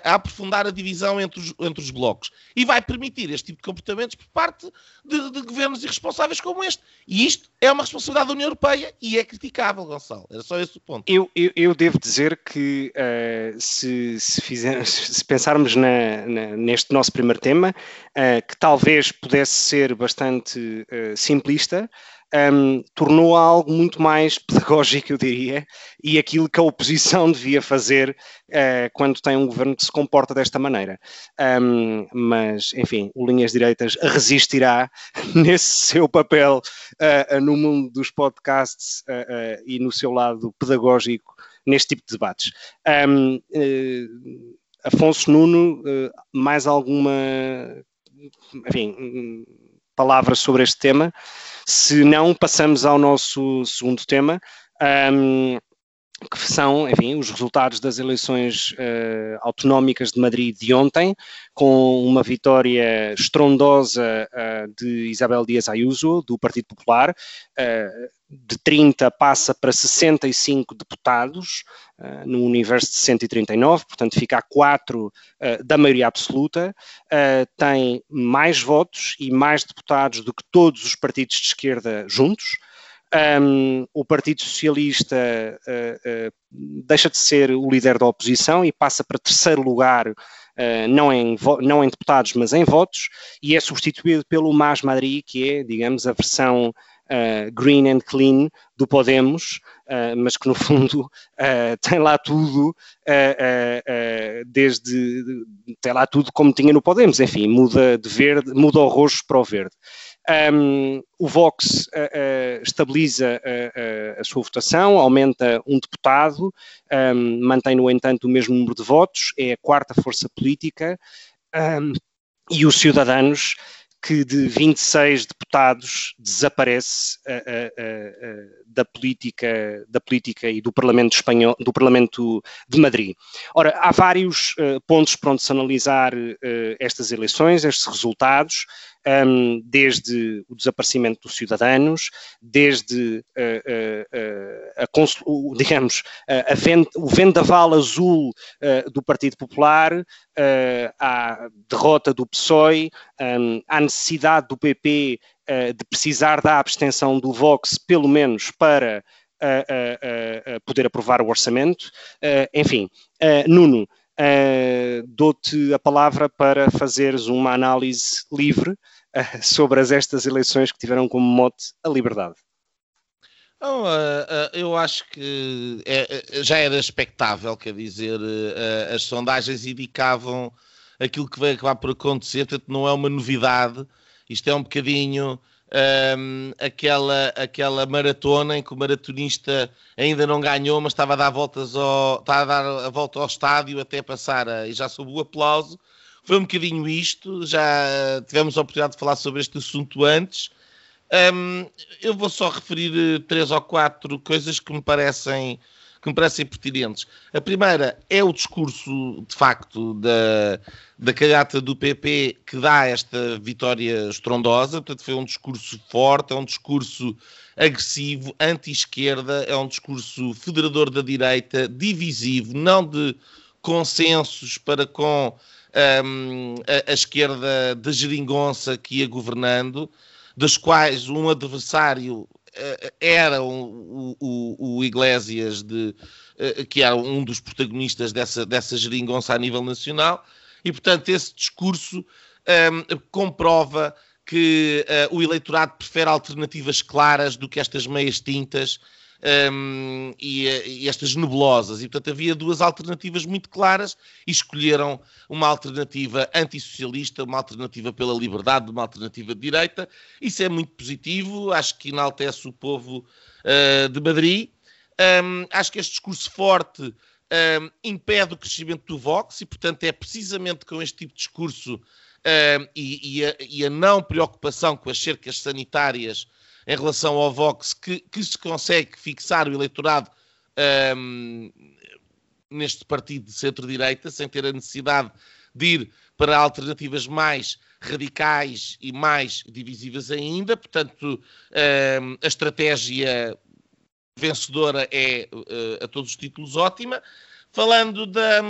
Speaker 2: a, aprofundar a divisão entre os, entre os blocos. E vai permitir este tipo de comportamentos por parte de, de, governos irresponsáveis como este. E isto é uma responsabilidade da União Europeia e é criticável, Gonçalo. Era só esse o ponto.
Speaker 1: Eu, eu, eu devo dizer que uh, se, se, fizer, se pensarmos na, na, neste nosso primeiro tema, uh, que talvez pudesse ser bastante uh, simplista, um, tornou algo muito mais pedagógico, eu diria, e aquilo que a oposição <laughs> devia fazer uh, quando tem um governo que se comporta desta maneira. Um, mas, enfim, o Linhas Direitas resistirá <laughs> nesse seu papel uh, no mundo dos podcasts uh, e no seu lado pedagógico neste tipo de debates. Um, Afonso Nuno, mais alguma enfim, palavra sobre este tema? Se não, passamos ao nosso segundo tema, um, que são, enfim, os resultados das eleições uh, autonómicas de Madrid de ontem, com uma vitória estrondosa uh, de Isabel Dias Ayuso, do Partido Popular, uh, de 30 passa para 65 deputados, uh, no universo de 139, portanto fica a 4 uh, da maioria absoluta, uh, tem mais votos e mais deputados do que todos os partidos de esquerda juntos. Um, o Partido Socialista deixa de ser o líder da oposição e passa para terceiro lugar Uh, não, em, não em deputados, mas em votos, e é substituído pelo MAS Madrid, que é, digamos, a versão uh, green and clean do Podemos, uh, mas que no fundo uh, <laughs> tem lá tudo, desde tem lá tudo como tinha no Podemos, enfim, muda de verde, muda o roxo para o verde. Um, o Vox uh, uh, estabiliza uh, a sua votação, aumenta um deputado, um, mantém, no entanto, o mesmo número de votos, é a quarta força política, um, e os Ciudadanos que de 26 deputados desaparece uh, da política da política e do Parlamento espanhol, do Parlamento de Madrid. Ora, há vários pontos para onde se analisar estas eleições, estes resultados um, desde o desaparecimento dos cidadãos, desde uh, uh, o, digamos, vend, o vendaval azul uh, do Partido Popular, à derrota do PSOE, um, à necessidade do PP de precisar da abstenção do Vox, pelo menos para poder aprovar o orçamento. enfim, Nuno, Uh, dou-te a palavra para fazeres uma análise livre uh, sobre as, estas eleições que tiveram como mote a liberdade.
Speaker 2: Não, uh, eu acho que é, já era expectável, quer dizer, as sondagens indicavam aquilo que vai acabar por acontecer, portanto não é uma novidade, isto é um bocadinho um, aquela, aquela maratona em que o maratonista ainda não ganhou, mas estava a dar voltas ao, estava a dar a volta ao estádio até passar a, e já soube o aplauso. Foi um bocadinho isto, já tivemos a oportunidade de falar sobre este assunto antes. Um, eu vou só referir eh, três ou quatro coisas que me parecem que me parecem pertinentes. A primeira é o discurso, de facto, da, da cagata do PP que dá esta vitória estrondosa. Portanto, foi um discurso forte, é um discurso agressivo, anti-esquerda, é um discurso federador da direita, divisivo, não de consensos para com um, a, a, esquerda da geringonça que ia governando, das quais um adversário era o, o, o Iglesias, de, uh, que era um dos protagonistas dessa, dessa geringonça a nível nacional, e portanto esse discurso um, comprova que uh, o eleitorado prefere alternativas claras do que estas meias tintas um, e, e, estas nebulosas. E, portanto, havia duas alternativas muito claras e escolheram uma alternativa antissocialista, uma alternativa pela liberdade, uma alternativa de direita. Isso é muito positivo, acho que enaltece o povo uh, de Madrid. Um, acho que este discurso forte um, impede o crescimento do Vox e, portanto, é precisamente com este tipo de discurso uh, e, e, a, e, a, não preocupação com as cercas sanitárias em relação ao Vox que, que se consegue fixar o eleitorado um, neste partido de centro-direita sem ter a necessidade de ir para alternativas mais radicais e mais divisivas ainda. Portanto, um, a estratégia vencedora é, uh, a todos os títulos, ótima. Falando da,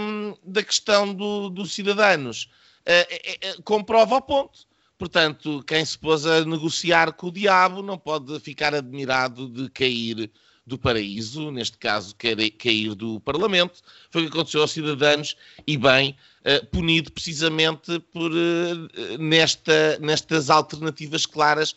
Speaker 2: da questão do, dos cidadãos, uh, comprova o ponto. Portanto, quem se pôs a negociar com o diabo não pode ficar admirado de cair do paraíso, neste caso cair do Parlamento. Foi o que aconteceu aos cidadãos e bem punido precisamente por nesta, nestas alternativas claras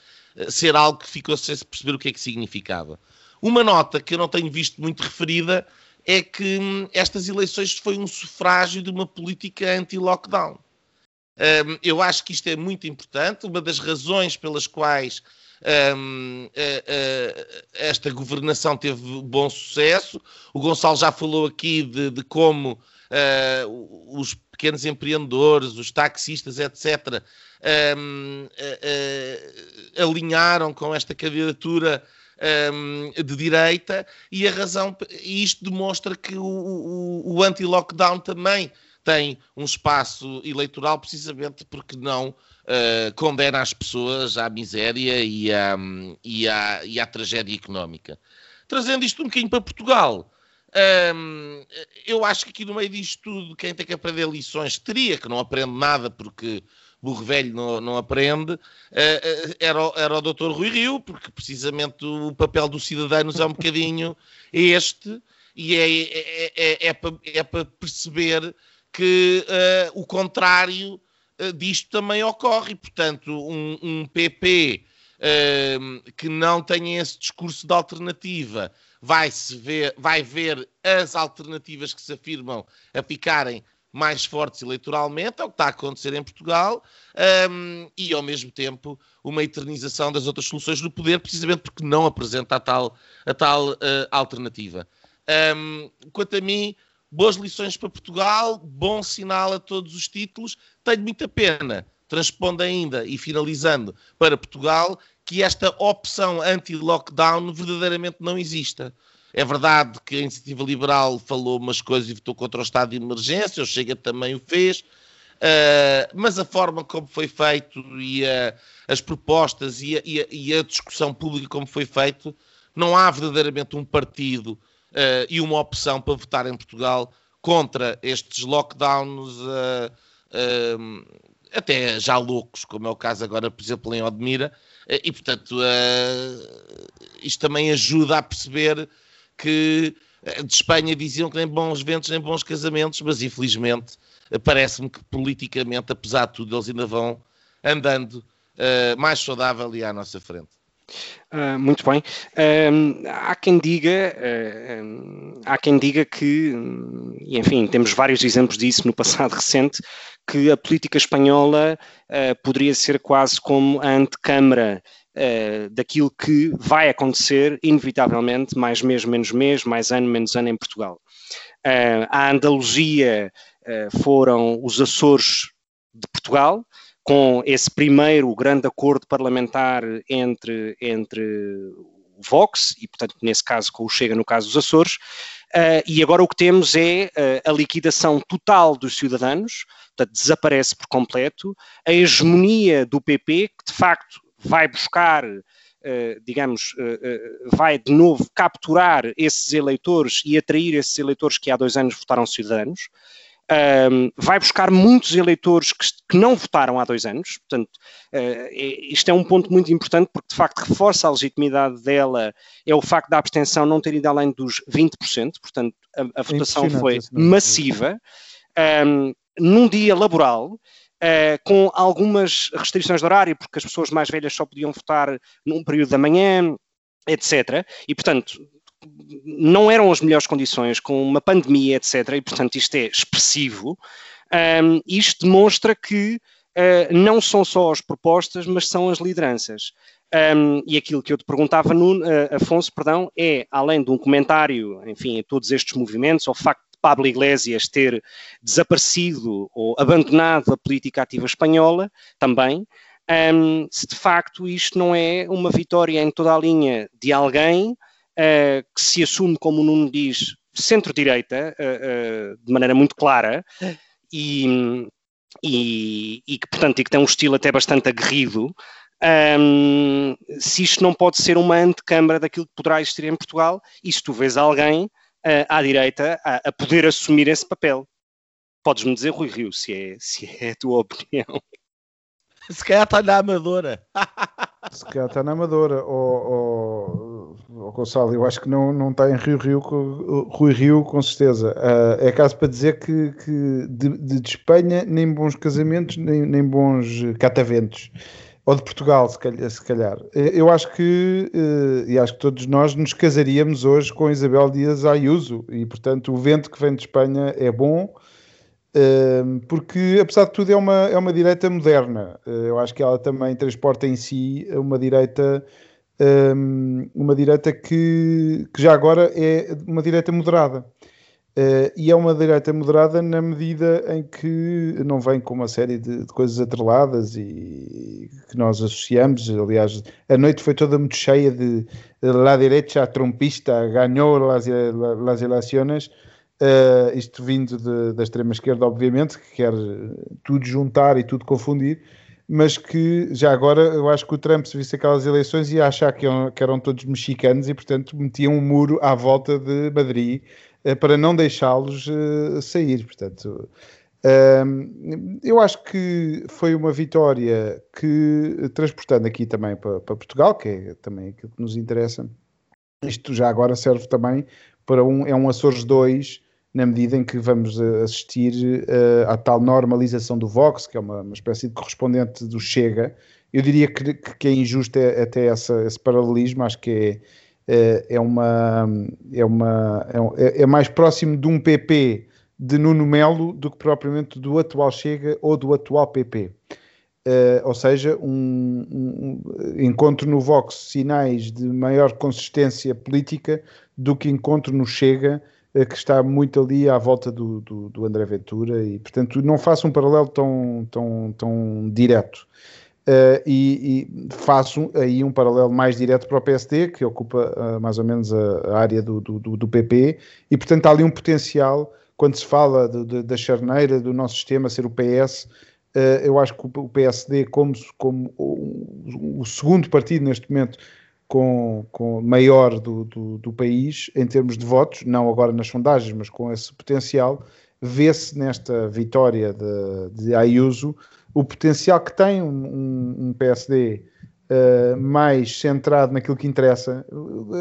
Speaker 2: ser algo que ficou sem se perceber o que é que significava. Uma nota que eu não tenho visto muito referida é que hum, estas eleições foi um sufrágio de uma política anti-lockdown. Um, eu acho que isto é muito importante. Uma das razões pelas quais um, uh, uh, esta governação teve bom sucesso. O Gonçalo já falou aqui de, de como uh, os pequenos empreendedores, os taxistas, etc., um, alinharam com esta candidatura de direita e a razão, e isto demonstra que o, o, o anti-lockdown também tem um espaço eleitoral precisamente porque não uh, condena as pessoas à miséria e à, e, à, e à tragédia económica. Trazendo isto um bocadinho para Portugal, um, eu acho que aqui no meio disto tudo, quem tem que aprender lições teria, que não aprende nada porque burro velho não, não aprende, uh, era, era o doutor Rui Rio, porque precisamente o papel dos cidadãos é um bocadinho este, e é, é, é, é para é para perceber que uh, o contrário uh, disto também ocorre. Portanto, um, um PP uh, que não tenha esse discurso de alternativa vai, -se ver, vai ver as alternativas que se afirmam a ficarem mais fortes eleitoralmente, é o que está a acontecer em Portugal, um, e ao mesmo tempo uma eternização das outras soluções do poder, precisamente porque não apresenta a tal, a tal uh, alternativa. Um, quanto a mim, boas lições para Portugal, bom sinal a todos os títulos. Tenho muita pena, transpondo ainda e finalizando para Portugal, que esta opção anti-lockdown verdadeiramente não exista. É verdade que a Iniciativa Liberal falou umas coisas e votou contra o estado de emergência, o Chega também o fez, uh, mas a forma como foi feito e a, as propostas e a, e, a, e a, discussão pública como foi feito, não há verdadeiramente um partido uh, e uma opção para votar em Portugal contra estes lockdowns, uh, uh, até já loucos, como é o caso agora, por exemplo, em Odmira, e portanto isto também ajuda a perceber que de Espanha diziam que nem bons ventos nem bons casamentos, mas infelizmente parece-me que politicamente, apesar de tudo, eles ainda vão andando mais saudável e à nossa frente.
Speaker 1: Uh, muito bem. Uh, há quem diga, uh, há quem diga que, e enfim, temos vários exemplos disso no passado <laughs> recente, que a política espanhola poderia ser quase como a antecâmara daquilo que vai acontecer, inevitavelmente, mais mês, menos mês, mais ano, menos ano em Portugal. a Andaluzia foram os Açores de Portugal, com esse primeiro grande acordo parlamentar entre, entre o Vox, e portanto nesse caso com o Chega, no caso dos Açores, Uh, e agora o que temos é uh, a liquidação total dos cidadãos, portanto, desaparece por completo, a hegemonia do PP, que de facto vai buscar, uh, digamos, vai de novo capturar esses eleitores e atrair esses eleitores que há dois anos votaram cidadãos um, vai buscar muitos eleitores que, que, não votaram há dois anos. Portanto, uh, isto é um ponto muito importante porque, de facto, reforça a legitimidade dela é o facto da abstenção não ter ido além dos 20%. Portanto, a, a votação foi massiva. Um, num dia laboral, Uh, com algumas restrições de horário, porque as pessoas mais velhas só podiam votar num período da manhã, etc. E, portanto, não eram as melhores condições, com uma pandemia, etc. E, portanto, isto é expressivo. Um, isto demonstra que uh, não são só as propostas, mas são as lideranças. Um, e aquilo que eu te perguntava, Nuno, uh, Afonso, perdão, é, além de um comentário, enfim, a todos estes movimentos, ao facto de Pablo Iglesias ter desaparecido ou abandonado a política ativa espanhola, também, um, se de facto isto não é uma vitória em toda a linha de alguém uh, que se assume, como o Nuno diz, centro-direita, uh, uh, de maneira muito clara, e, e, e, que, portanto, e que tem um estilo até bastante aguerrido, um, se isto não pode ser uma antecâmara daquilo que poderá existir em Portugal, e se tu vês alguém à direita a, a, poder assumir esse papel. Podes-me dizer, Rui Rio, se é, se é a tua <laughs> opinião.
Speaker 2: Se calhar está na Amadora. <laughs>
Speaker 3: Se calhar está na Amadora. Ou, ou, Gonçalo, eu acho que não, não está em Rio Rio, Rui Rio, com certeza. Uh, é caso para dizer que, que de, de, Espanha nem bons casamentos, nem, nem bons cataventos. Ou de Portugal, se calhar. Calhar. Eu acho que, uh, e acho que todos nós nos casaríamos hoje com Isabel Dias Ayuso. E, portanto, o vento que vem de Espanha é bom porque apesar de tudo é uma, é uma direita moderna. Uh, eu acho que ela também transporta em si uma direita, um, uma direita que, que já agora é uma direita moderada. Uh, e é uma direita moderada na medida em que não vem com uma série de, de, coisas atreladas e que nós associamos. Aliás, a noite foi toda muito cheia de la derecha trompista ganhou las eleições Uh, isto vindo de, da extrema-esquerda, obviamente, que quer tudo juntar e tudo confundir, mas que já agora eu acho que o Trump, se visse aquelas eleições, ia achar que eram, que eram todos mexicanos e, portanto, metia um muro à volta de Madrid uh, para não deixá-los uh, sair. Portanto, eu acho que foi uma vitória que, transportando aqui também para, para Portugal, que é também aquilo que nos interessa, isto já agora serve também para um, é um Açores 2 na medida em que vamos eh, assistir uh, à tal normalização do Vox, que é uma, uma espécie de correspondente do Chega. Eu diria que, que é injusto é, até essa, esse paralelismo, acho que é, é, é uma, é, uma, é, é, mais próximo de um PP de Nuno Melo do que propriamente do atual Chega ou do atual PP. Uh, ou seja, um, um, encontro no Vox sinais de maior consistência política do que encontro no Chega eh, que está muito ali à volta do, do, do, André Ventura e, portanto, não faço um paralelo tão, tão, tão direto. Uh, e, e, faço aí um paralelo mais direto para o PSD, que ocupa uh, mais ou menos a, a área do, do, do, PP, e, portanto, há ali um potencial, quando se fala de, de, da charneira do nosso sistema ser o PS, uh, eu acho que o, o PSD, como, como o, o segundo partido neste momento, com, com maior do, do, do, país em termos de votos, não agora nas sondagens, mas com esse potencial, vê-se nesta vitória de, de Ayuso o potencial que tem um, um PSD uh, eh, mais centrado naquilo que interessa.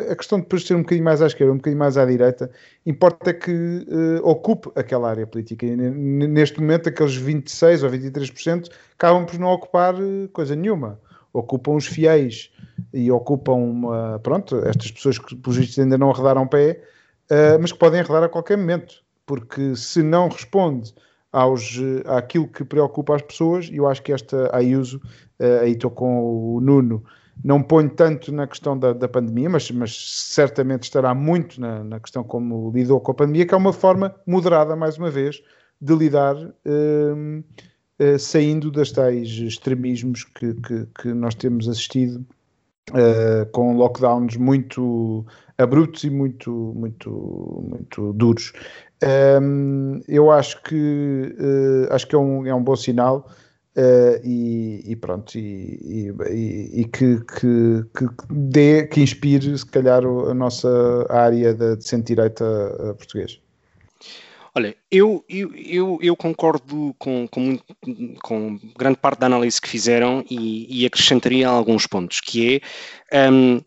Speaker 3: A questão de depois ser um bocadinho mais à esquerda, um bocadinho mais à direita, importa que uh, ocupe aquela área política. E neste momento, aqueles 26% ou 23% acabam por não ocupar eh, coisa nenhuma ocupam os fiéis e ocupam, uma, pronto, estas pessoas que, por vistos, ainda não arredaram pé, uh, mas que podem arredar a qualquer momento, porque se não responde aos, àquilo que preocupa as pessoas, e eu acho que esta Ayuso, uh, aí estou com o Nuno, não ponho tanto na questão da, da pandemia, mas, mas, certamente estará muito na, na, questão como lidou com a pandemia, que é uma forma moderada, mais uma vez, de lidar uh, saindo das tais extremismos que, que, que nós temos assistido uh, com lockdowns muito abruptos e muito, muito, muito duros. Um, eu acho que uh, acho que é um, é um bom sinal uh, e, e, pronto e, e, e que, que, que, dê, que inspire se calhar a nossa área de, de centro-direita português.
Speaker 1: Olha, eu, eu, eu, eu concordo com, com, com, grande parte da análise que fizeram e, e acrescentaria alguns pontos, que é um,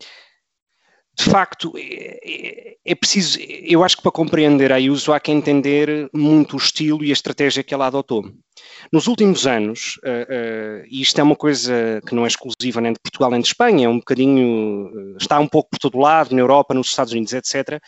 Speaker 1: de facto, é, é, é, preciso, eu acho que para compreender a Ayuso há que entender muito o estilo e a estratégia que ela adotou. Nos últimos anos, uh, uh, e isto é uma coisa que não é exclusiva nem de Portugal nem de Espanha, é um bocadinho, uh, está um pouco por todo lado, na Europa, nos Estados Unidos, etc.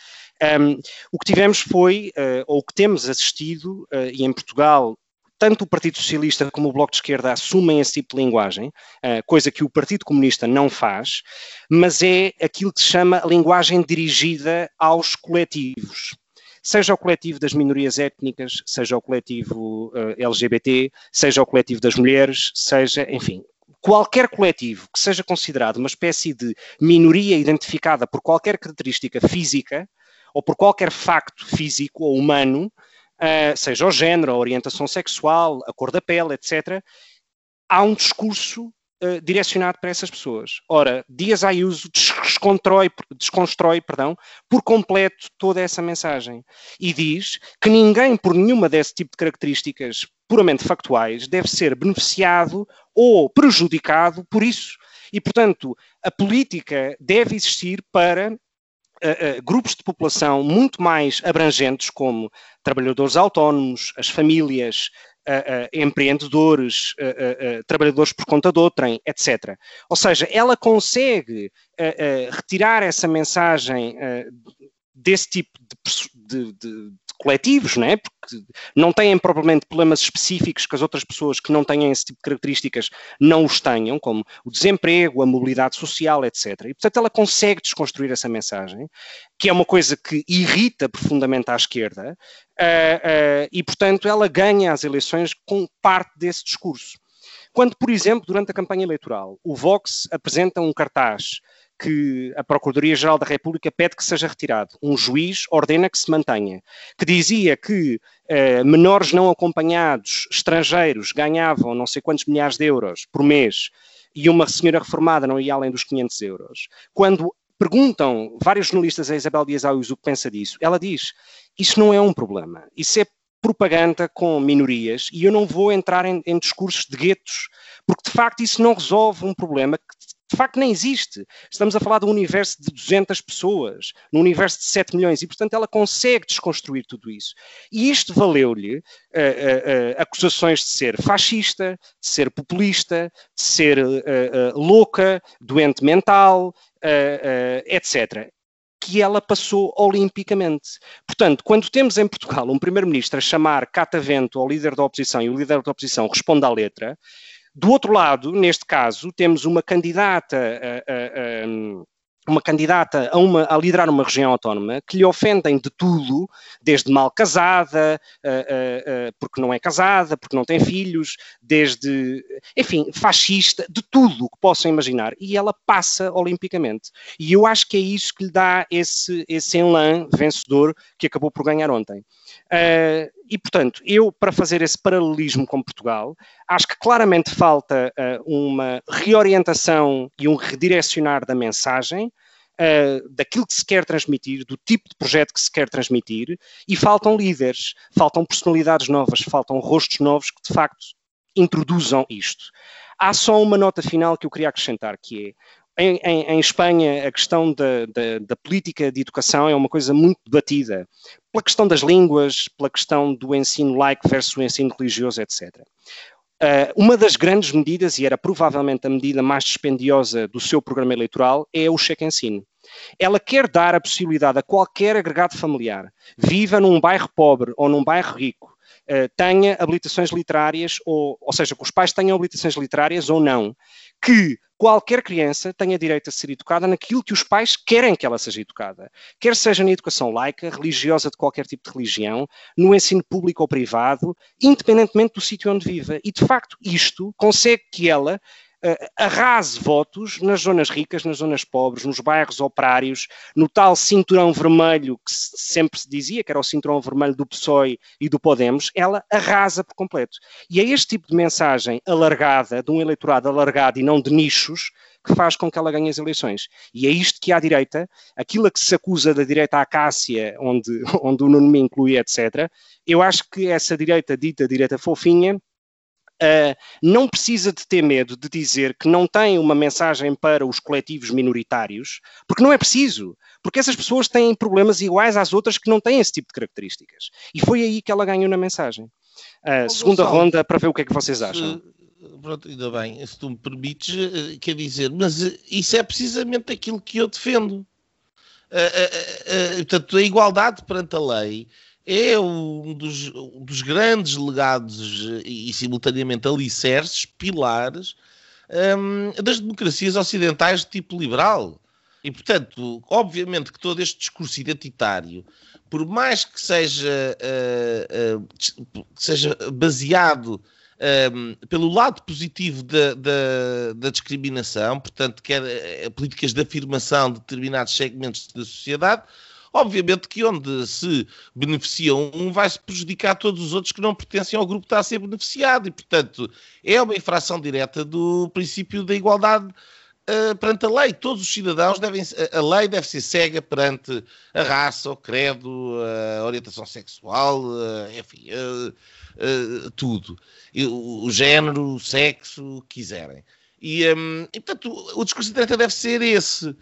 Speaker 1: Um, o que tivemos foi, ou o que temos assistido, e em Portugal tanto o Partido Socialista como o Bloco de Esquerda assumem esse tipo de linguagem, eh, coisa que o Partido Comunista não faz, mas é aquilo que se chama linguagem dirigida aos coletivos. Seja o coletivo das minorias étnicas, seja o coletivo LGBT, seja o coletivo das mulheres, seja, enfim, qualquer coletivo que seja considerado uma espécie de minoria identificada por qualquer característica física ou por qualquer facto físico ou humano, uh, seja o género, a orientação sexual, a cor da pele, etc., há um discurso uh, direcionado para essas pessoas. Ora, Dias Ayuso desconstrói, desconstrói perdão, por completo toda essa mensagem e diz que ninguém, por nenhuma desse tipo de características puramente factuais, deve ser beneficiado ou prejudicado por isso. E, portanto, a política deve existir para Uh, uh, grupos de população muito mais abrangentes, como trabalhadores autónomos, as famílias, uh, empreendedores, trabalhadores por conta de outrem, etc. Ou seja, ela consegue retirar essa mensagem desse tipo de, de, de, coletivos, não é? porque não têm propriamente problemas específicos que as outras pessoas que não têm esse tipo de características não os tenham, como o desemprego, a mobilidade social, etc. E, portanto, ela consegue desconstruir essa mensagem, que é uma coisa que irrita profundamente à esquerda, uh, uh, e, portanto, ela ganha as eleições com parte desse discurso. Quando, por exemplo, durante a campanha eleitoral, o Vox apresenta um cartaz que a Procuradoria-Geral da República pede que seja retirado. Um juiz ordena que se mantenha. Que dizia que eh, menores não acompanhados, estrangeiros, ganhavam não sei quantos milhares de euros por mês e uma senhora reformada não ia além dos 500 euros. Quando perguntam vários jornalistas a Isabel Dias Ayuso o que pensa disso, ela diz, isso não é um problema, isso é propaganda com minorias e eu não vou entrar em, em discursos de guetos, porque de facto isso não resolve um problema que de facto nem existe. Estamos a falar de um universo de 200 pessoas, num universo de 7 milhões, e portanto ela consegue desconstruir tudo isso. E isto valeu-lhe uh, uh, uh, acusações de ser fascista, de ser populista, de ser louca, doente mental, etc que ela passou olimpicamente. Portanto, quando temos em Portugal um primeiro-ministro a chamar catavento ao líder da oposição e o líder da oposição responde à letra, do outro lado, neste caso, temos uma candidata a, a, a uma candidata a, uma, a, liderar uma região autónoma que lhe ofendem de tudo, desde mal casada, uh, uh, uh, porque não é casada, porque não tem filhos, desde, enfim, fascista, de tudo o que possam imaginar. E ela passa olimpicamente. E eu acho que é isso que lhe dá esse, esse enlã vencedor que acabou por ganhar ontem. Uh, e, portanto, eu, para fazer esse paralelismo com Portugal, acho que claramente falta uh, uma reorientação e um redirecionar da mensagem, uh, daquilo que se quer transmitir, do tipo de projeto que se quer transmitir, e faltam líderes, faltam personalidades novas, faltam rostos novos que, de facto, introduzam isto. Há só uma nota final que eu queria acrescentar, que é em, em, em, Espanha, a questão da, da, da, política de educação é uma coisa muito debatida, pela questão das línguas, pela questão do ensino laico versus o ensino religioso, etc. Uh, uma das grandes medidas, e era provavelmente a medida mais dispendiosa do seu programa eleitoral, é o cheque ensino. Ela quer dar a possibilidade a qualquer agregado familiar, viva num bairro pobre ou num bairro rico, uh, tenha habilitações literárias, ou, ou seja, que os pais tenham habilitações literárias ou não, que qualquer criança tenha direito a ser educada naquilo que os pais querem que ela seja educada. Quer seja na educação laica, religiosa de qualquer tipo de religião, no ensino público ou privado, independentemente do sítio onde viva. E, de facto, isto consegue que ela arrase votos nas zonas ricas, nas zonas pobres, nos bairros operários, no tal cinturão vermelho que sempre se dizia que era o cinturão vermelho do PSOE e do Podemos, ela arrasa por completo. E é este tipo de mensagem alargada, de um eleitorado alargado e não de nichos, que faz com que ela ganhe as eleições. E é isto que à direita, aquilo a que se acusa da direita à Cássia, onde, <laughs> onde o Nuno me inclui, etc., eu acho que essa direita dita direita fofinha Uh, não precisa de ter medo de dizer que não tem uma mensagem para os coletivos minoritários, porque não é preciso, porque essas pessoas têm problemas iguais às outras que não têm esse tipo de características. E foi aí que ela ganhou na mensagem. Uh, segunda Gonçalo, ronda, para ver o que é que vocês acham.
Speaker 2: Pronto, ainda bem, se tu me permites, eh, quer dizer, mas eh, isso é precisamente aquilo que eu defendo. Uh, portanto, a igualdade perante a lei é um dos, um dos grandes legados e, e, simultaneamente, alicerces, pilares um, das democracias ocidentais de tipo liberal. E, portanto, obviamente que todo este discurso identitário, por mais que seja, uh, uh, seja baseado um, pelo lado positivo da, da, da, discriminação, portanto, quer políticas de afirmação de determinados segmentos da sociedade, obviamente que onde se beneficia um, vai-se prejudicar todos os outros que não pertencem ao grupo que está a ser beneficiado, e, portanto, é uma infração direta do princípio da igualdade Uh, perante a lei. Todos os cidadãos devem. A lei deve ser cega perante a raça, o credo, a orientação sexual, uh, enfim, uh, tudo. O, o, género, o sexo, o que quiserem. E, um, e portanto, o, o discurso de direita deve ser esse. Uh,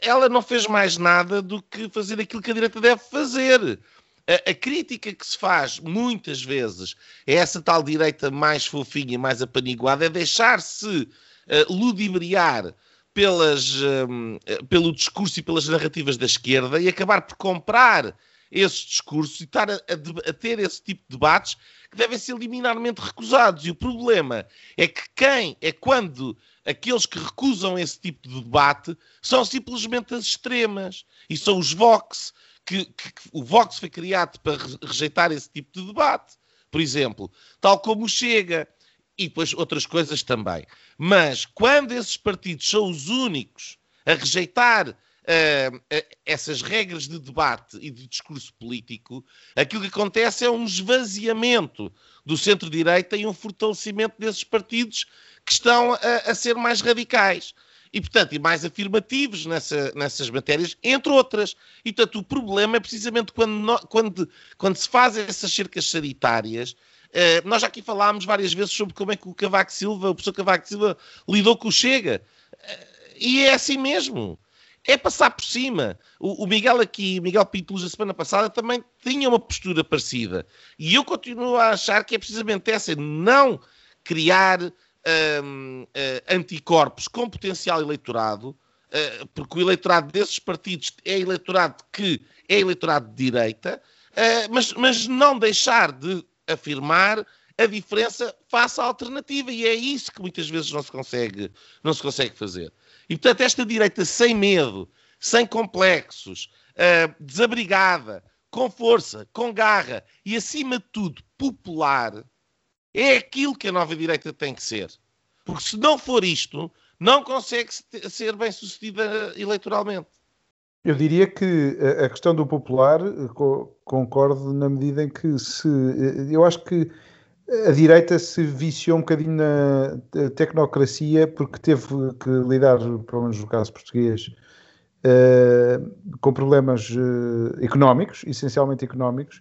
Speaker 2: ela não fez mais nada do que fazer aquilo que a direita deve fazer. A, a crítica que se faz muitas vezes é essa tal direita mais fofinha, mais apaniguada, é deixar-se uh, ludibriar pelas, um, pelo discurso e pelas narrativas da esquerda e acabar por comprar esses discursos e estar a, a, a, ter esse tipo de debates que devem ser liminarmente recusados. E o problema é que quem é quando aqueles que recusam esse tipo de debate são simplesmente as extremas e são os Vox. Que, que, que o Vox foi criado para rejeitar esse tipo de debate, por exemplo, tal como Chega e depois outras coisas também. Mas quando esses partidos são os únicos a rejeitar essas regras de debate e de discurso político, aquilo que acontece é um esvaziamento do centro-direita e um fortalecimento desses partidos que estão a, a, ser mais radicais. E, portanto, e mais afirmativos nessa, nessas matérias, entre outras. E, portanto, o problema é precisamente quando, quando, quando se fazem essas cercas sanitárias, Uh, nós já aqui falámos várias vezes sobre como é que o Cavaco Silva, o professor Cavaco Silva, lidou com o Chega. Uh, e é assim mesmo é passar por cima. O, o Miguel aqui, Miguel Pinto Luz, a semana passada, também tinha uma postura parecida. E eu continuo a achar que é precisamente essa, não criar um, uh, anticorpos com potencial eleitorado, uh, porque o eleitorado desses partidos é eleitorado que é eleitorado de direita, uh, mas, mas não deixar de afirmar a diferença face à alternativa. E é isso que muitas vezes não se consegue, não se consegue fazer. E, portanto, esta direita sem medo, sem complexos, uh, desabrigada, com força, com garra e, acima de tudo, popular, é aquilo que a nova direita tem que ser. Porque se não for isto, não consegue ser bem sucedida eleitoralmente.
Speaker 3: Eu diria que a questão do popular concordo na medida em que se. Eu acho que a direita se viciou um bocadinho na tecnocracia porque teve que lidar, pelo menos no caso português, uh, com problemas uh, económicos, essencialmente económicos,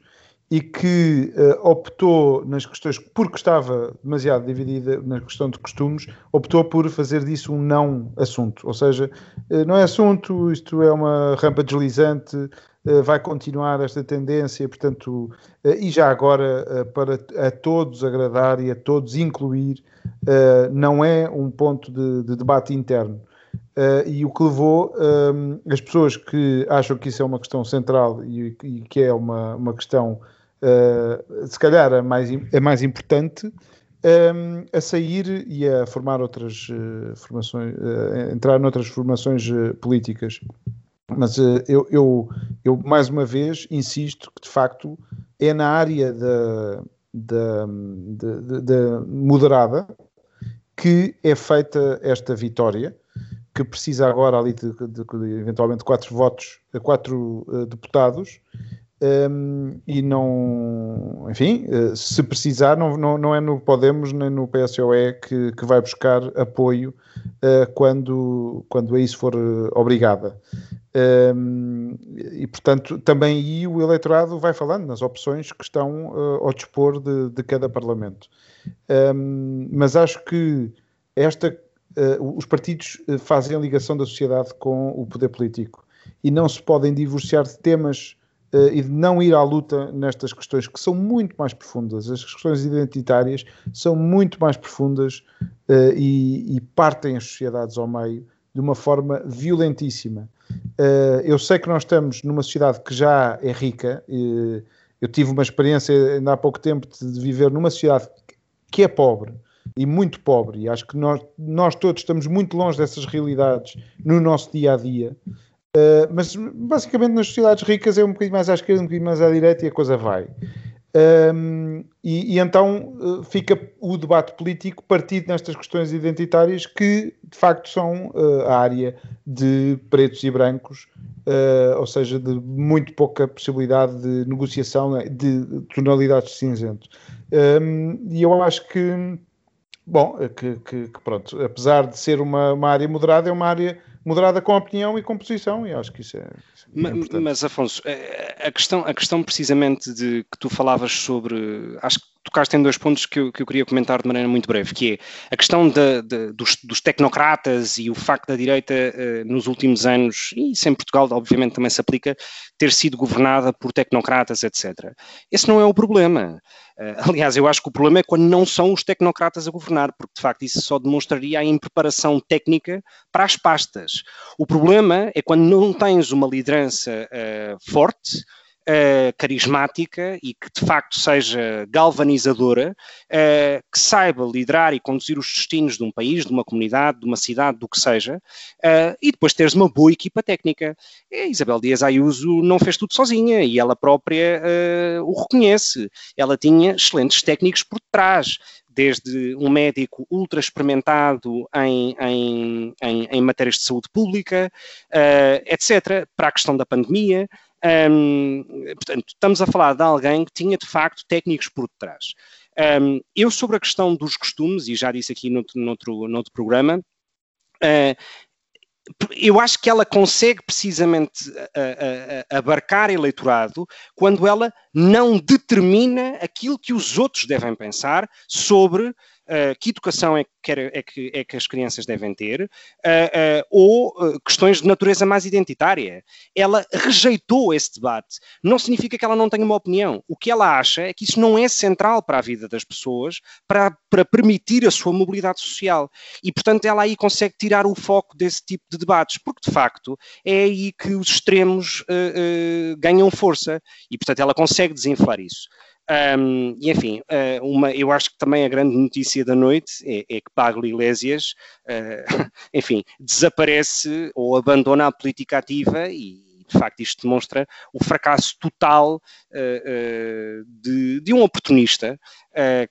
Speaker 3: e que uh, optou nas questões, porque estava demasiado dividida na questão de costumes, optou por fazer disso um não assunto. Ou seja, não é assunto, isto é uma rampa deslizante, eh, vai continuar esta tendência, portanto, e já agora para a todos agradar e a todos incluir, não é um ponto de, de debate interno. e o que levou as pessoas que acham que isso é uma questão central e, e que é uma, uma questão, se calhar, a mais, é mais importante, um, a sair e a formar outras uh, formações, uh, entrar noutras formações uh, políticas. Mas uh, eu, eu, eu, mais uma vez, insisto que de facto é na área da, da, da, da moderada que é feita esta vitória, que precisa agora ali de, de, de eventualmente quatro votos, quatro uh, deputados, um, e não, enfim, uh, se precisar, não, não, não, é no Podemos nem no PSOE que, que vai buscar apoio uh, quando, quando a isso for obrigada. Um, e, portanto, também aí o eleitorado vai falando nas opções que estão uh, ao dispor de, de cada Parlamento. Um, mas acho que esta, os partidos fazem a ligação da sociedade com o poder político e não se podem divorciar de temas e de não ir à luta nestas questões que são muito mais profundas. As questões identitárias são muito mais profundas e, e partem as sociedades ao meio de uma forma violentíssima. Uh, eu sei que nós estamos numa sociedade que já é rica. Uh, eu tive uma experiência ainda há pouco tempo de viver numa sociedade que é pobre e muito pobre, e acho que nós, nós todos estamos muito longe dessas realidades no nosso dia a dia. Uh, mas basicamente nas sociedades ricas é um bocadinho mais à esquerda, um bocadinho mais à direita e a coisa vai. Um, e, e, então uh, fica o debate político partido nestas questões identitárias que de facto são uh, a área de pretos e brancos, uh, ou seja, de muito pouca possibilidade de negociação né, de tonalidades de cinzento. Um, e eu acho que, bom, que, que, que, pronto, apesar de ser uma, uma área moderada, é uma área moderada com opinião e com posição, e acho que isso é. Isso é
Speaker 1: mas, mas, Afonso, eh, a questão, a questão precisamente de que tu falavas sobre. Acho que tocaste em dois pontos que eu, que eu queria comentar de maneira muito breve, que é a questão dos, dos, tecnocratas e o facto da direita uh, nos últimos anos, e isso em Portugal obviamente também se aplica, ter sido governada por tecnocratas, etc. Esse não é o problema. Uh, aliás, eu acho que o problema é quando não são os tecnocratas a governar, porque de facto isso só demonstraria a impreparação técnica para as pastas. O problema é quando não tens uma liderança uh, forte, uh, carismática e que de facto seja galvanizadora, uh, que saiba liderar e conduzir os destinos de um país, de uma comunidade, de uma cidade, do que seja, uh, e depois teres uma boa equipa técnica. A Isabel Dias Ayuso não fez tudo sozinha e ela própria o reconhece. Ela tinha excelentes técnicos por trás desde um médico ultra experimentado em, em, em, em matérias de saúde pública, uh, etc., para a questão da pandemia, um, portanto, estamos a falar de alguém que tinha de facto técnicos por detrás. Um, eu, sobre a questão dos costumes, e já disse aqui noutro, noutro, noutro programa, uh, eu acho que ela consegue precisamente uh, uh, abarcar eleitorado quando ela não determina aquilo que os outros devem pensar sobre uh, que educação é que, é, que, é que, as crianças devem ter, uh, ou questões de natureza mais identitária. Ela rejeitou esse debate. Não significa que ela não tenha uma opinião. O que ela acha é que isso não é central para a vida das pessoas, para, para permitir a sua mobilidade social. E, portanto, ela aí consegue tirar o foco desse tipo de debates, porque, de facto, é aí que os extremos ganham força. E, portanto, ela consegue desinflar isso. Um, e enfim, uh, uma, eu acho que também a grande notícia da noite é, é que Paglo Iglesias, uh, <laughs> enfim, desaparece ou abandona a política ativa e de facto isto demonstra o fracasso total uh, de, de, um oportunista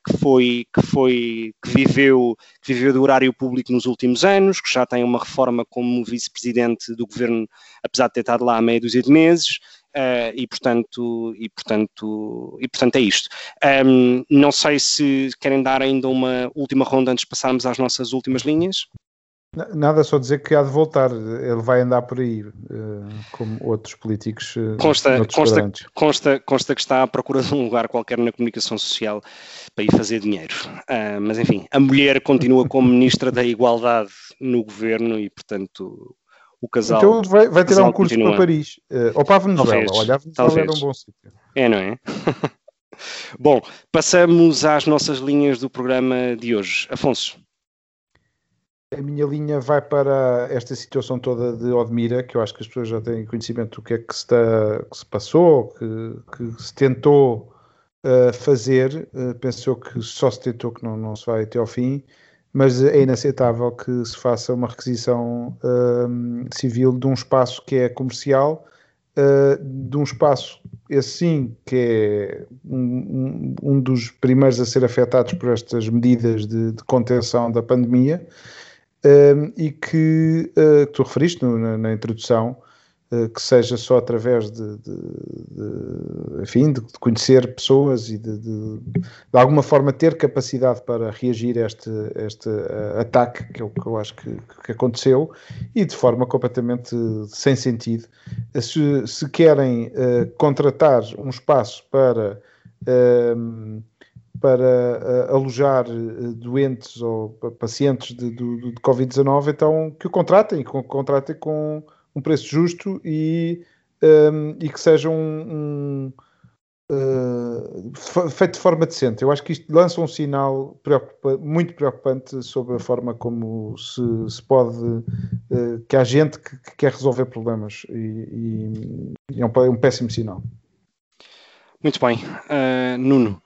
Speaker 1: que foi que foi que viveu que viveu do horário público nos últimos anos, que já tem uma reforma como vice-presidente do governo, apesar de ter estado lá há meia dúzia de meses, Uh, e, portanto, e, portanto, e portanto é isto. Um, não sei se querem dar ainda uma última ronda antes de passarmos às nossas últimas linhas.
Speaker 3: Nada, só dizer que há de voltar, ele vai andar por aí, uh, como outros políticos. Uh,
Speaker 1: consta, consta, consta, consta, que está à procura de um lugar qualquer na comunicação social para ir fazer dinheiro. Mas enfim, a mulher continua como Ministra da Igualdade no governo e, portanto, o casal.
Speaker 3: Então vai, vai tirar um curso continua. para Paris. Uh, ou para a Venezuela. Talvez, Olha, a Venezuela talvez. era um bom sítio.
Speaker 1: É, não é? <laughs> bom, passamos às nossas linhas do programa de hoje. Afonso.
Speaker 3: A minha linha vai para esta situação toda de Odmira, que eu acho que as pessoas já têm conhecimento do que é que se, está, que se passou, que, que se tentou uh, fazer. Uh, pensou que só se tentou, que não, não se vai até ao fim mas é inaceitável que se faça uma requisição uh, civil de um espaço que é comercial, uh, de um espaço esse sim que é um, um, dos primeiros a ser afetados por estas medidas de, de contenção da pandemia um, e que uh, tu referiste no, na, na, introdução, que seja só através de, de, de enfim, de, conhecer pessoas e de, de, alguma forma ter capacidade para reagir a este, este uh, ataque, que é o que eu acho que, que, aconteceu, e de forma completamente sem sentido. Se, se querem contratar um espaço para para uh, alojar uh, doentes ou pacientes de, de, de Covid-19, então que o contratem, que o contratem com um preço justo e, um, e que seja um, um uh, feito de forma decente. Eu acho que isto lança um sinal preocupa muito preocupante sobre a forma como se, se pode que há gente que, que, quer resolver problemas e, e, é, é um péssimo sinal.
Speaker 1: Muito bem, Nuno.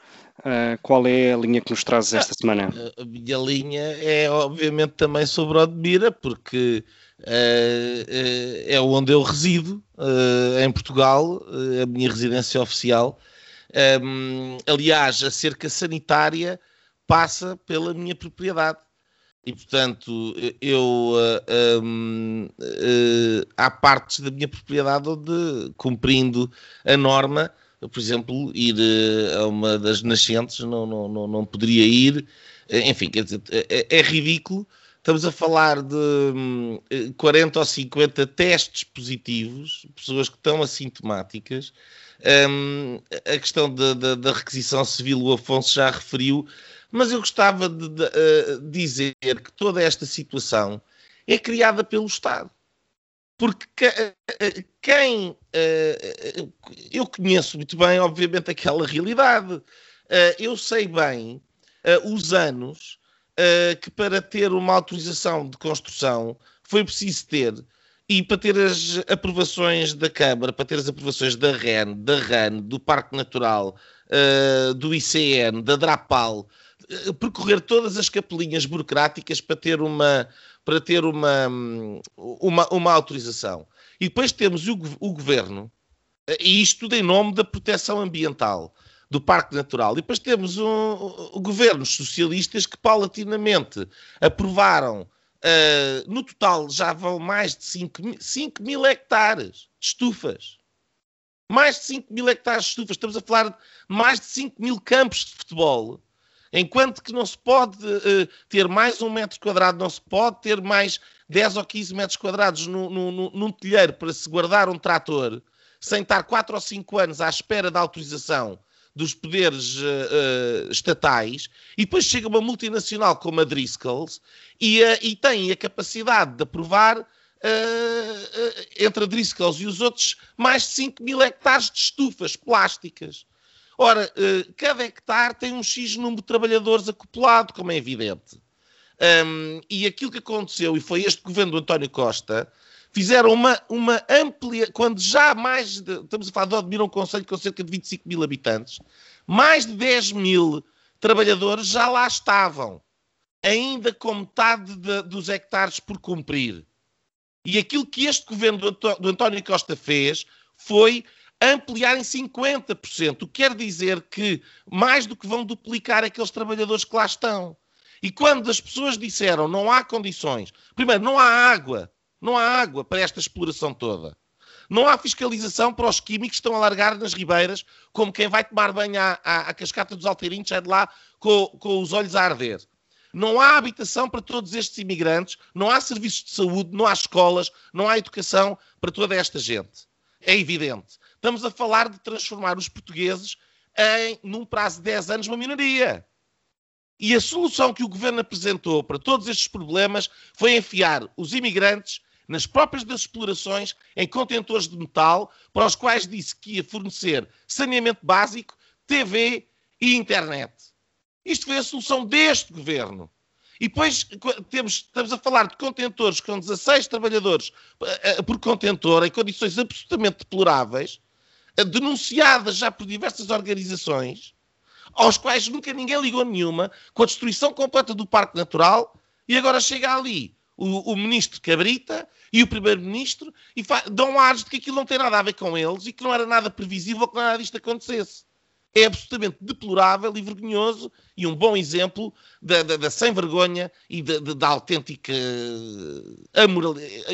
Speaker 1: Uh, qual é a linha que nos trazes esta semana?
Speaker 2: A, minha linha é, obviamente, também sobre Odmira, porque uh, uh, é onde eu resido, em Portugal, a minha residência oficial. Um, aliás, a cerca sanitária passa pela minha propriedade. E, portanto, eu um, há partes da minha propriedade onde, cumprindo a norma, por exemplo, ir eh, a uma das nascentes, não, não, não, não poderia ir. Eh, enfim, quer dizer, é, é ridículo. Estamos a falar de 40 hum, ou 50 testes positivos, pessoas que estão assintomáticas. Um, a questão da, da, da, requisição civil, o Afonso já referiu, mas eu gostava de, de uh, dizer que toda esta situação é criada pelo Estado. Porque quem. Eh, eu conheço muito bem, obviamente, aquela realidade. Eh, eu sei bem eh, os anos que, para ter uma autorização de construção, foi preciso ter. E para ter as aprovações da Câmara, para ter as aprovações da REN, da RAN, do Parque Natural, do ICN, da DRAPAL, percorrer todas as capelinhas burocráticas para ter uma, para ter uma, uma, uma autorização. E depois temos o, o governo, e isto tudo em nome da proteção ambiental do Parque Natural. E depois temos um, um, governos socialistas que paulatinamente aprovaram, uh, no total já vão mais de 5 mil, 5 mil hectares de estufas. Mais de 5 mil hectares de estufas. Estamos a falar de mais de 5 mil campos de futebol Enquanto que não se pode uh, ter mais um metro quadrado, não se pode ter mais 10 ou 15 metros quadrados no, no, no, num telheiro para se guardar um trator, sem estar 4 ou 5 anos à espera da autorização dos poderes uh, uh, estatais, e depois chega uma multinacional como a Driscoll's e, uh, e tem a capacidade de aprovar entre a Driscoll's e os outros mais de 5 mil hectares de estufas plásticas. Ora, eh, cada hectare tem um X número de trabalhadores acoplado, como é evidente. Um, e aquilo que aconteceu, e foi este governo do António Costa, fizeram uma, uma amplia, quando já mais, de, estamos a falar de Odmira, um conselho com cerca de 25 mil habitantes, mais de 10 mil trabalhadores já lá estavam, ainda com metade de, dos hectares por cumprir. E aquilo que este governo do, do António Costa fez foi ampliar em 50%, o que quer dizer que mais do que vão duplicar aqueles trabalhadores que lá estão. E quando as pessoas disseram não há condições, primeiro, não há água, não há água para esta exploração toda. Não há fiscalização para os químicos que estão a largar nas ribeiras, como quem vai tomar banho à, à, à cascata dos Alteirinhos, sai de lá com, com os olhos a arder. Não há habitação para todos estes imigrantes, não há serviços de saúde, não há escolas, não há educação para toda esta gente. É evidente. Estamos a falar de transformar os portugueses em, num prazo de 10 anos, uma minoria. E a solução que o governo apresentou para todos estes problemas foi enfiar os imigrantes nas próprias das explorações em contentores de metal, para os quais disse que ia fornecer saneamento básico, TV e internet. Isto foi a solução deste governo. E depois temos, estamos a falar de contentores com 16 trabalhadores eh, eh, por contentor, em condições absolutamente deploráveis, denunciadas já por diversas organizações, aos quais nunca ninguém ligou nenhuma, com a destruição completa do Parque Natural, e agora chega ali o, o ministro Cabrita e o primeiro-ministro e dão ares de que aquilo não tem nada a ver com eles e que não era nada previsível que nada disto acontecesse. É absolutamente deplorável e vergonhoso e um bom exemplo da, da, da sem-vergonha e da, da, da autêntica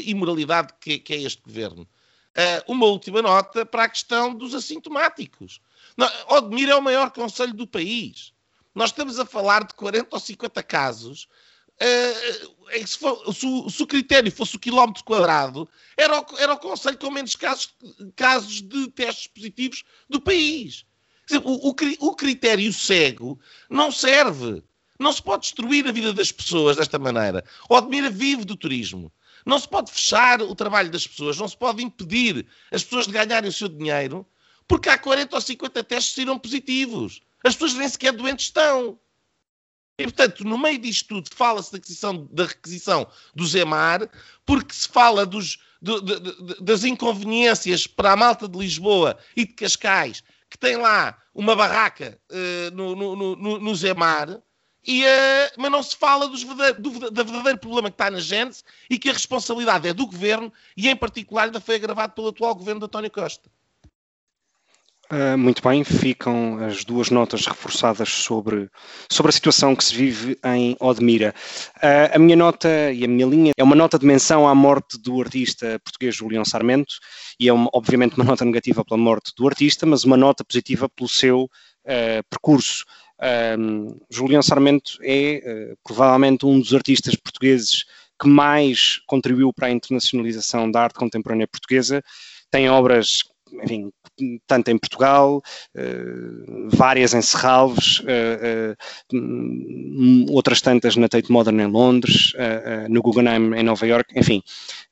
Speaker 2: imoralidade que, que, é este governo. Uh, uma última nota para a questão dos assintomáticos. Odmir é o maior conselho do país. Nós estamos a falar de 40 ou 50 casos Uh, se, for, se, o, se, o, critério fosse o quilómetro quadrado, era o, era o Conselho com menos casos, casos de testes positivos do país. O, o, o, critério cego não serve. Não se pode destruir a vida das pessoas desta maneira. O Odmira vive do turismo. Não se pode fechar o trabalho das pessoas, não se pode impedir as pessoas de ganharem o seu dinheiro, porque há 40 ou 50 testes que saíram positivos. As pessoas nem sequer doentes estão. E, portanto, no meio disto tudo, fala-se da, requisição, da requisição do Zemar, porque se fala dos, de, de, de, das inconveniências para a malta de Lisboa e de Cascais, que tem lá uma barraca uh, no, no, no, no, Zemar, e, uh, mas não se fala dos do, da verdadeiro problema que está na Gênese e que a responsabilidade é do governo e, em particular, ainda foi agravado pelo atual governo de António Costa.
Speaker 1: Uh, muito bem, ficam as duas notas reforçadas sobre, sobre a situação que se vive em Odmira. Uh, a minha nota e a minha linha é uma nota de menção à morte do artista português Julião Sarmento, e é uma, obviamente uma nota negativa pela morte do artista, mas uma nota positiva pelo seu uh, percurso. Um, Julião Sarmento é provavelmente um dos artistas portugueses que mais contribuiu para a internacionalização da arte contemporânea portuguesa. Tem obras enfim, tanto em Portugal, uh, várias em Serralves, uh, uh, outras tantas na Tate Modern em Londres, no Guggenheim em Nova York, enfim,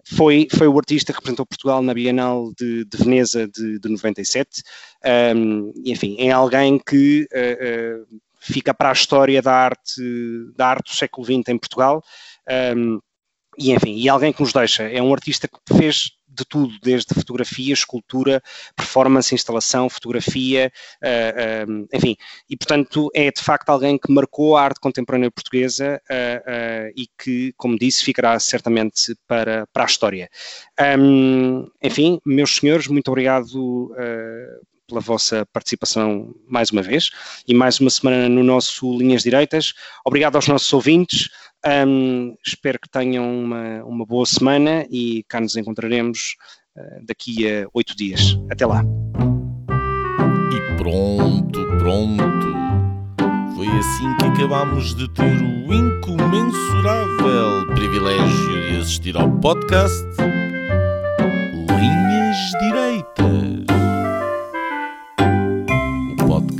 Speaker 1: foi, foi o artista que representou Portugal na Bienal de, de Veneza de, de 97, um, enfim, é alguém que fica para a história da arte, da arte do século XX em Portugal, um, e enfim, e alguém que nos deixa, é um artista que fez de tudo, desde fotografia, escultura, performance, instalação, fotografia, uh, uh, enfim, e portanto é de facto alguém que marcou a arte contemporânea portuguesa uh, e que, como disse, ficará certamente para, para a história. Um, enfim, meus senhores, muito obrigado pela vossa participação mais uma vez e mais uma semana no nosso Linhas Direitas. Obrigado aos nossos ouvintes. Um, espero que tenham uma, uma, boa semana e cá nos encontraremos uh, daqui a oito dias. Até lá.
Speaker 4: E pronto, pronto. Foi assim que acabámos de ter o incomensurável privilégio de assistir ao podcast Linhas Direitas.